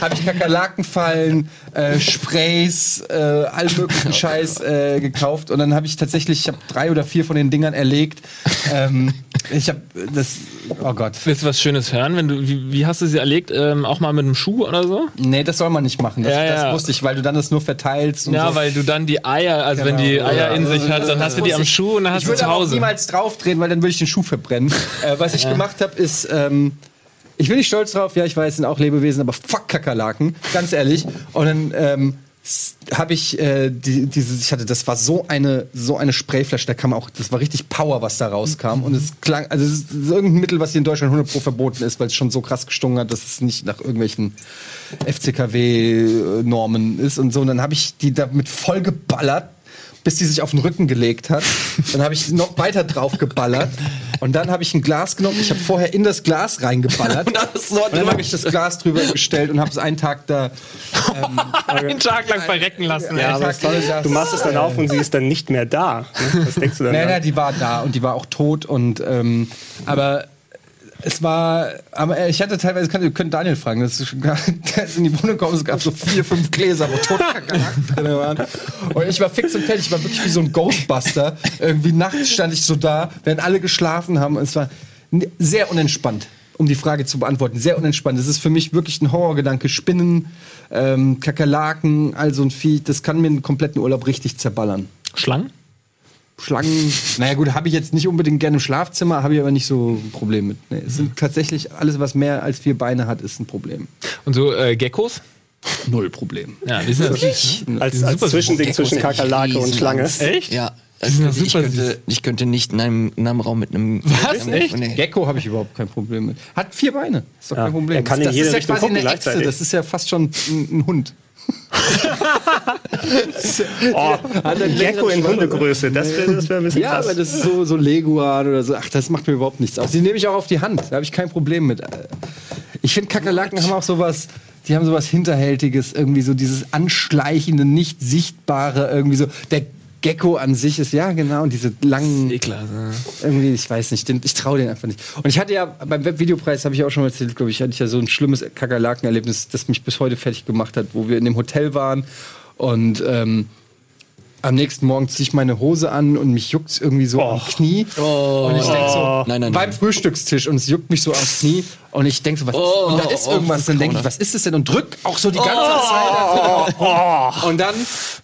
hab ich Kakerlakenfallen, äh, Sprays, äh, all möglichen Scheiß äh, gekauft und dann habe ich tatsächlich, ich habe drei oder vier von den Dingern erlegt. Ähm, ich habe das, oh Gott. Willst du was Schönes hören? Wenn du, wie, wie hast du sie erlegt? Ähm, auch mal mit einem Schuh oder so? Nee, das soll man nicht machen. Das, Ja, ja. das wusste ich, weil du dann das nur verteilst. Und Ja, so. weil du dann die Eier, also wenn Genau. die Eier in sich hat, dann hast du die am ich- Schuh und dann hast ich du würde zu aber auch Hause. niemals draufdrehen, weil dann würde ich den Schuh verbrennen. äh, was ich gemacht habe, ist, ähm, ich bin nicht stolz drauf, ja, ich weiß, sind auch Lebewesen, aber fuck Kakerlaken, ganz ehrlich. Und dann ähm, habe ich äh, die, diese, ich hatte, das war so eine so eine Sprayflasche, da kam auch, das war richtig Power, was da rauskam. Und es klang, also es ist irgendein Mittel, was hier in Deutschland 100 pro verboten ist, weil es schon so krass gestunken hat, dass es nicht nach irgendwelchen FCKW-Normen ist und so. Und dann habe ich die damit voll geballert bis die sich auf den Rücken gelegt hat. Dann habe ich noch weiter drauf geballert. Und dann habe ich ein Glas genommen. Ich habe vorher in das Glas reingeballert. Und Und dann habe ich das Glas drüber gestellt und habe es einen Tag da. einen Tag lang verrecken lassen. Ja, aber du machst es dann auf und sie ist dann nicht mehr da. Ne? Was denkst du dann? Nein, nein, die war da und die war auch tot. Und ähm, aber es war, aber ich hatte teilweise, ihr könnt Daniel fragen, das der ist in die Wohnung gekommen, es gab so vier, fünf Gläser, wo drin waren. Und ich war fix und fertig, ich war wirklich wie so ein Ghostbuster. Irgendwie nachts stand ich so da, während alle geschlafen haben. Und es war sehr unentspannt, um die Frage zu beantworten. Sehr unentspannt. Es ist für mich wirklich ein Horrorgedanke. Spinnen, ähm, Kakerlaken, all so ein Vieh, das kann mir einen kompletten Urlaub richtig zerballern. Schlangen? Schlangen, naja gut, habe ich jetzt nicht unbedingt gerne im Schlafzimmer, habe ich aber nicht so ein Problem mit. Nee, es sind tatsächlich alles, was mehr als vier Beine hat, ist ein Problem. Und so äh, Geckos? Null Problem. Ja, die sind natürlich. als, als super Zwischending Geckos zwischen ich Kakerlake und Schlange. Echt? Ja. Also ja ich, super könnte, ich könnte nicht in einem, in einem Raum mit einem. Was? einem- Echt? Nee. Gecko habe ich überhaupt kein Problem mit. Hat vier Beine. Ist doch Ja, kein Problem. er kann in das jede ist ja quasi eine Echse. Das ist ja fast schon ein, ein Hund. Oh, Gecko in Hundegröße, das wäre das wär ein bisschen Ja, krass. aber das ist so, so Leguan oder so. Ach, das macht mir überhaupt nichts aus. Die nehme ich auch auf die Hand. Da habe ich kein Problem mit. Ich finde, Kakerlaken haben auch sowas. Die haben sowas Hinterhältiges, irgendwie so dieses anschleichende, nicht sichtbare, irgendwie so. Der Gecko an sich ist, ja, genau, und diese langen. Eklar. Irgendwie, ich weiß nicht, den, ich traue den einfach nicht. Und ich hatte ja beim Webvideopreis, habe ich auch schon mal erzählt, glaube ich, hatte ich ja so ein schlimmes Kakerlakenerlebnis, das mich bis heute fertig gemacht hat, wo wir in dem Hotel waren und ähm, am nächsten Morgen ziehe ich meine Hose an und mich juckt irgendwie so am Knie. Und ich denke so, Nein, nein, beim nein. Frühstückstisch und es juckt mich so am Knie und ich denke so, was ist, Oh, und da ist oh, irgendwas, dann denke ich, was ist das denn? Und drück auch so die ganze Zeit. Und dann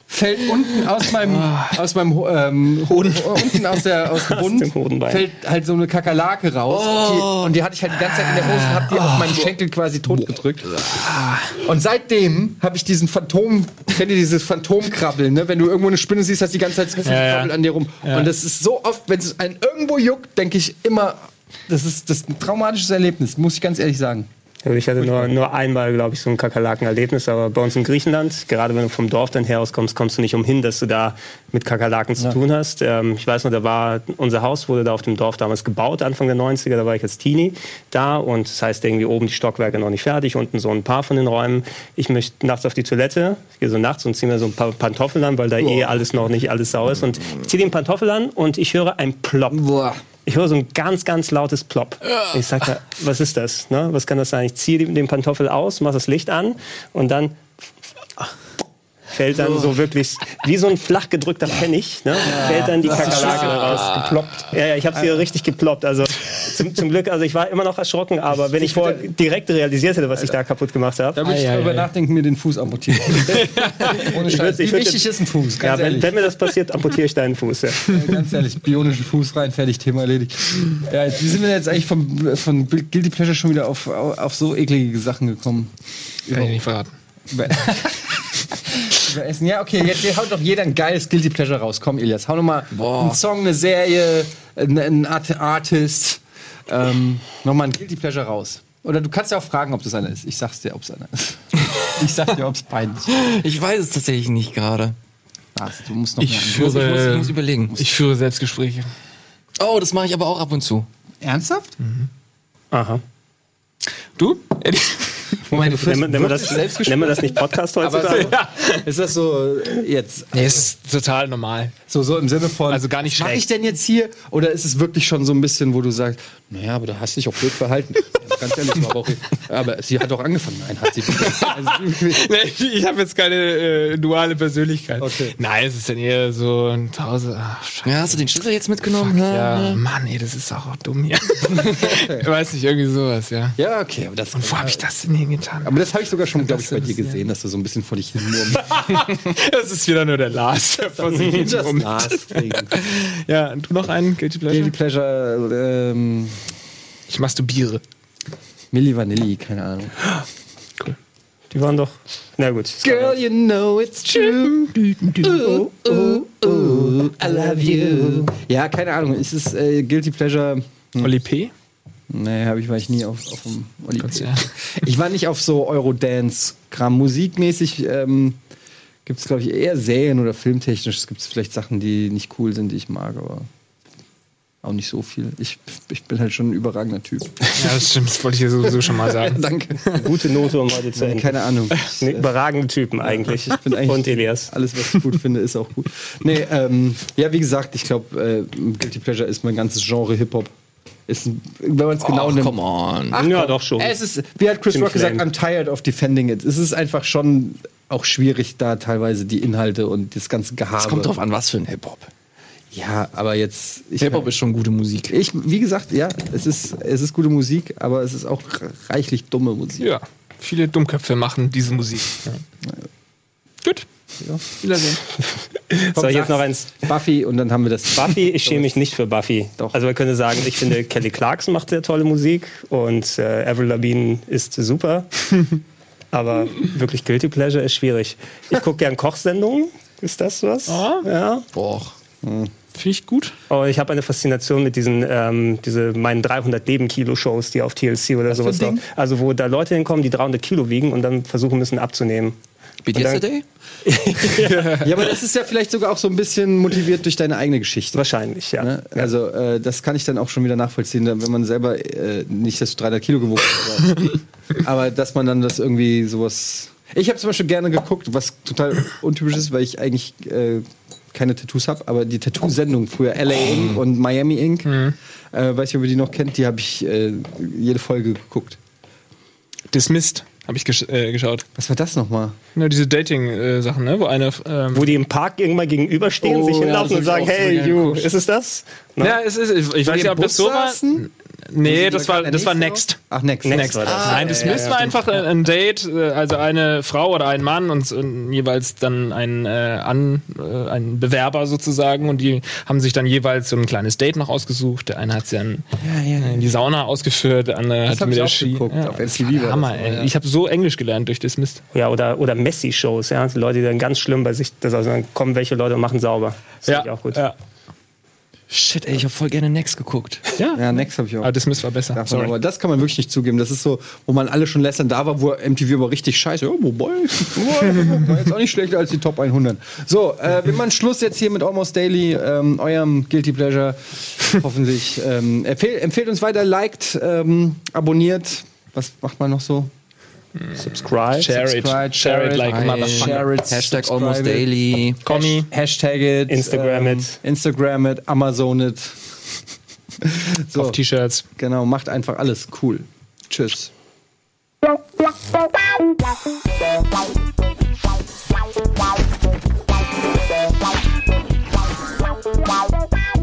fällt unten aus meinem, aus meinem ähm, Hoden, unten aus, der, aus dem Bund, fällt halt so eine Kakerlake raus. Die, und die hatte ich halt die ganze Zeit in der Hose und hab die auf meinen Schenkel quasi totgedrückt. Und seitdem habe ich diesen Phantom, kennt ihr dieses Phantomkrabbeln, ne? Wenn du irgendwo eine Spinne siehst, hast die ganze Zeit das Gefühl, Ja, ja. an dir rum. Und das ist so oft, wenn es einen irgendwo juckt, denke ich immer, das ist, das ist ein traumatisches Erlebnis, muss ich ganz ehrlich sagen. Also ich hatte nur, nur einmal, glaube ich, so ein Kakerlaken-Erlebnis, aber bei uns in Griechenland, gerade wenn du vom Dorf dann her auskommst, kommst du nicht umhin, dass du da mit Kakerlaken zu tun hast. Ähm, ich weiß noch, da war, unser Haus wurde da auf dem Dorf damals gebaut, Anfang der 90er, da war ich als Teenie da und das heißt irgendwie oben die Stockwerke noch nicht fertig, unten so ein paar von den Räumen. Ich möchte nachts auf die Toilette, ich gehe so nachts und ziehe mir so ein paar Pantoffeln an, weil da eh alles noch nicht alles sauer ist und ich ziehe den Pantoffel an und ich höre ein Plop. Boah. Ich höre so ein ganz, ganz lautes Plop. Ich sage, was ist das? Ne? Was kann das sein? Ich ziehe den, Pantoffel aus, mache das Licht an und dann fällt dann so wirklich wie so ein flach gedrückter Pfennig, ne? fällt dann die Kakerlake raus. Geploppt. Ja, ja, ich habe sie richtig geploppt. Also zum, zum Glück, also ich war immer noch erschrocken, aber wenn ich vorher direkt realisiert hätte, was ich da kaputt gemacht Da habe. würde ich ei. nachdenken, mir den Fuß amputieren. Ohne Scheiß. würd- ich Wie wichtig ist ein Fuß? Ja, wenn, wenn mir das passiert, amputiere ich deinen Fuß. Ja. Ganz ehrlich, bionischen Fuß rein, fertig, Thema erledigt. Ja, jetzt, wie sind wir jetzt eigentlich vom, von Guilty Pleasure schon wieder auf, auf, auf so eklige Sachen gekommen? Kann ich nicht verraten. Über, Essen. Ja, okay, jetzt haut doch jeder ein geiles Guilty Pleasure raus. Komm, Elias, hau nochmal einen Song, eine Serie, ein, ein Art Artist. Ähm, nochmal ein Guilty Pleasure raus. Oder du kannst ja auch fragen, ob das einer ist. Ich sag's dir, ob es einer ist. Ich sag dir, ob es peinlich ist. Ich weiß es tatsächlich nicht gerade. Du musst noch Ich mehr. Muss, ich, muss, ich muss überlegen. Ich führe Selbstgespräche. Oh, das mache ich aber auch ab und zu. Ernsthaft? Aha. Du? Moment, du wir, nennen, das, Selbstgespräch? nennen wir das nicht Podcast Aber heutzutage? ja. ist das so äh, jetzt? Nee, es ist total normal. So, so im Sinne von. Also gar nicht mache ich denn jetzt hier? Oder ist es wirklich schon so ein bisschen, wo du sagst, naja, aber du hast dich auch blöd verhalten. Ganz ehrlich, war aber, auch, aber sie hat auch angefangen. Nein, hat sie. Also, Nee, ich habe jetzt keine äh, duale Persönlichkeit. Okay. Nein, es ist dann eher so ein Zuhause. Ach, scheiße. Ja, hast du den Schlüssel jetzt mitgenommen? Ja, Mann, ey, das ist auch dumm hier. ich weiß nicht, irgendwie sowas, ja. ja, okay. Aber das, Wo habe ich das denn hingetan? aber das habe ich sogar schon, glaube ich, bei dir ist, ja. gesehen, dass du so ein bisschen vor dich hin. Das ist wieder nur der Lars, der vor sich hin. Ja, du noch einen Guilty Pleasure? Guilty Pleasure, ähm, Ich masturbiere. Milli Vanilli, keine Ahnung. Die waren doch. Na gut. Girl, you know it's true. Ooh, ooh, ooh, I love you. Ja, keine Ahnung. Ist es äh, Guilty Pleasure? Oli P? Nee, hab ich, war ich nie auf, auf dem ja. Ich war nicht auf so Eurodance-Kram. Musikmäßig ähm, gibt es, glaube ich, eher Serien oder filmtechnisch. Es gibt vielleicht Sachen, die nicht cool sind, die ich mag, aber auch nicht so viel. Ich, ich bin halt schon ein überragender Typ. Ja, das stimmt, das wollte ich ja sowieso schon mal sagen. Danke. Gute Note, um heute zu enden. Keine Ahnung. Nee, überragende Typen eigentlich. Ich bin eigentlich Und Elias. Alles, was ich gut finde, ist auch gut. Nee, ähm, ja, wie gesagt, ich glaube, äh, Guilty Pleasure ist mein ganzes Genre Hip-Hop. Ist, wenn man es genau Oh, nimmt. come on. Ach, Ja, doch schon. Es ist, wie hat Chris Ziemlich Rock gesagt, lame. I'm tired of defending it. Es ist einfach schon auch schwierig, da teilweise die Inhalte und das ganze Gehabe. Es kommt drauf an, was für ein Hip-Hop. Ja, aber jetzt. Hip-Hop ist schon gute Musik. ich, wie gesagt, ja, es ist, es ist gute Musik, aber es ist auch reichlich dumme Musik. Ja, viele Dummköpfe machen diese Musik. Ja. Gut. Ja. Wiedersehen. Soll ich jetzt noch eins? Buffy und dann haben wir das. Buffy, ich schäme mich nicht für Buffy. Doch. Also man könnte sagen, ich finde Kelly Clarkson macht sehr tolle Musik und äh, Avril Lavigne ist super. Aber wirklich Guilty Pleasure ist schwierig. Ich gucke gern Kochsendungen. Ist das was? Ah. Ja. Boah. Finde ich gut. Aber ich habe eine Faszination mit diesen ähm, diese meinen 300 Leben Kilo Shows, die auf TLC oder sowas für ein laufen. Also wo da Leute hinkommen, die 300 Kilo wiegen und dann versuchen müssen abzunehmen. Beat Yesterday? Ja, aber das ist ja vielleicht sogar auch so ein bisschen motiviert durch deine eigene Geschichte. Wahrscheinlich, ja. Ne? Also, äh, das kann ich dann auch schon wieder nachvollziehen, wenn man selber äh, nicht das 300 Kilo gewogen hat. aber- dass man dann das irgendwie sowas. Ich habe zum Beispiel gerne geguckt, was total untypisch ist, weil ich eigentlich äh, keine Tattoos habe, aber die Tattoo-Sendung früher, LA Inc. und Miami Inc., äh, weiß ich, ob ihr die noch kennt, die habe ich äh, jede Folge geguckt. Dismissed habe ich gesch äh, geschaut. Was war das nochmal? Ja, diese Dating-Sachen, ne? Wo eine. Ähm, Wo die im Park irgendwann gegenüberstehen, Oh, sich ja, hinlaufen das und sagen, hey, you, ist es das? Ne? ja, es ist, ich, ich weiß nicht, ob das so war. Nee, das war, das war Next. Ach, Next. Next. war das. Nein, das Ja, ja, ja, war einfach äh, ein Date, äh, also eine Frau oder ein Mann und, und jeweils dann ein, äh, An, äh, ein Bewerber sozusagen und die haben sich dann jeweils so ein kleines Date noch ausgesucht. Der eine hat sie dann äh, in die Sauna ausgeführt, der andere hat hab mit der Ski. geguckt, auf das MTV war das Hammer, mal, ey. ja. Ich habe so Englisch gelernt durch das Mist. Ja, oder, oder Messi-Shows, ja. Die Leute, die dann ganz schlimm bei sich, das also dann kommen welche Leute und machen sauber. Das finde ich auch gut. ja. Shit, ey, ich habe voll gerne Next geguckt. Ja, Next habe ich auch. Aber das Mist war besser. Sorry. aber das kann man wirklich nicht zugeben. Das ist so, wo man alle schon lästern da war, wo MTV aber richtig scheiße. Ja, wobei, wobei, war jetzt auch nicht schlechter als die Top 100. So, äh, wir machen Schluss jetzt hier mit Almost Daily, ähm, eurem Guilty Pleasure. Hoffentlich. Ähm, empfehlt, empfehlt uns weiter, liked, ähm, abonniert. Was macht man noch so? Subscribe. Share subscribe, it. Share it like motherfucker. Share it. Hashtag almost daily. Kommi. Hashtag it. Instagram ähm, it. Instagram it. Amazon it. so. Auf T-Shirts. Genau, macht einfach alles. Cool. Tschüss. Wow.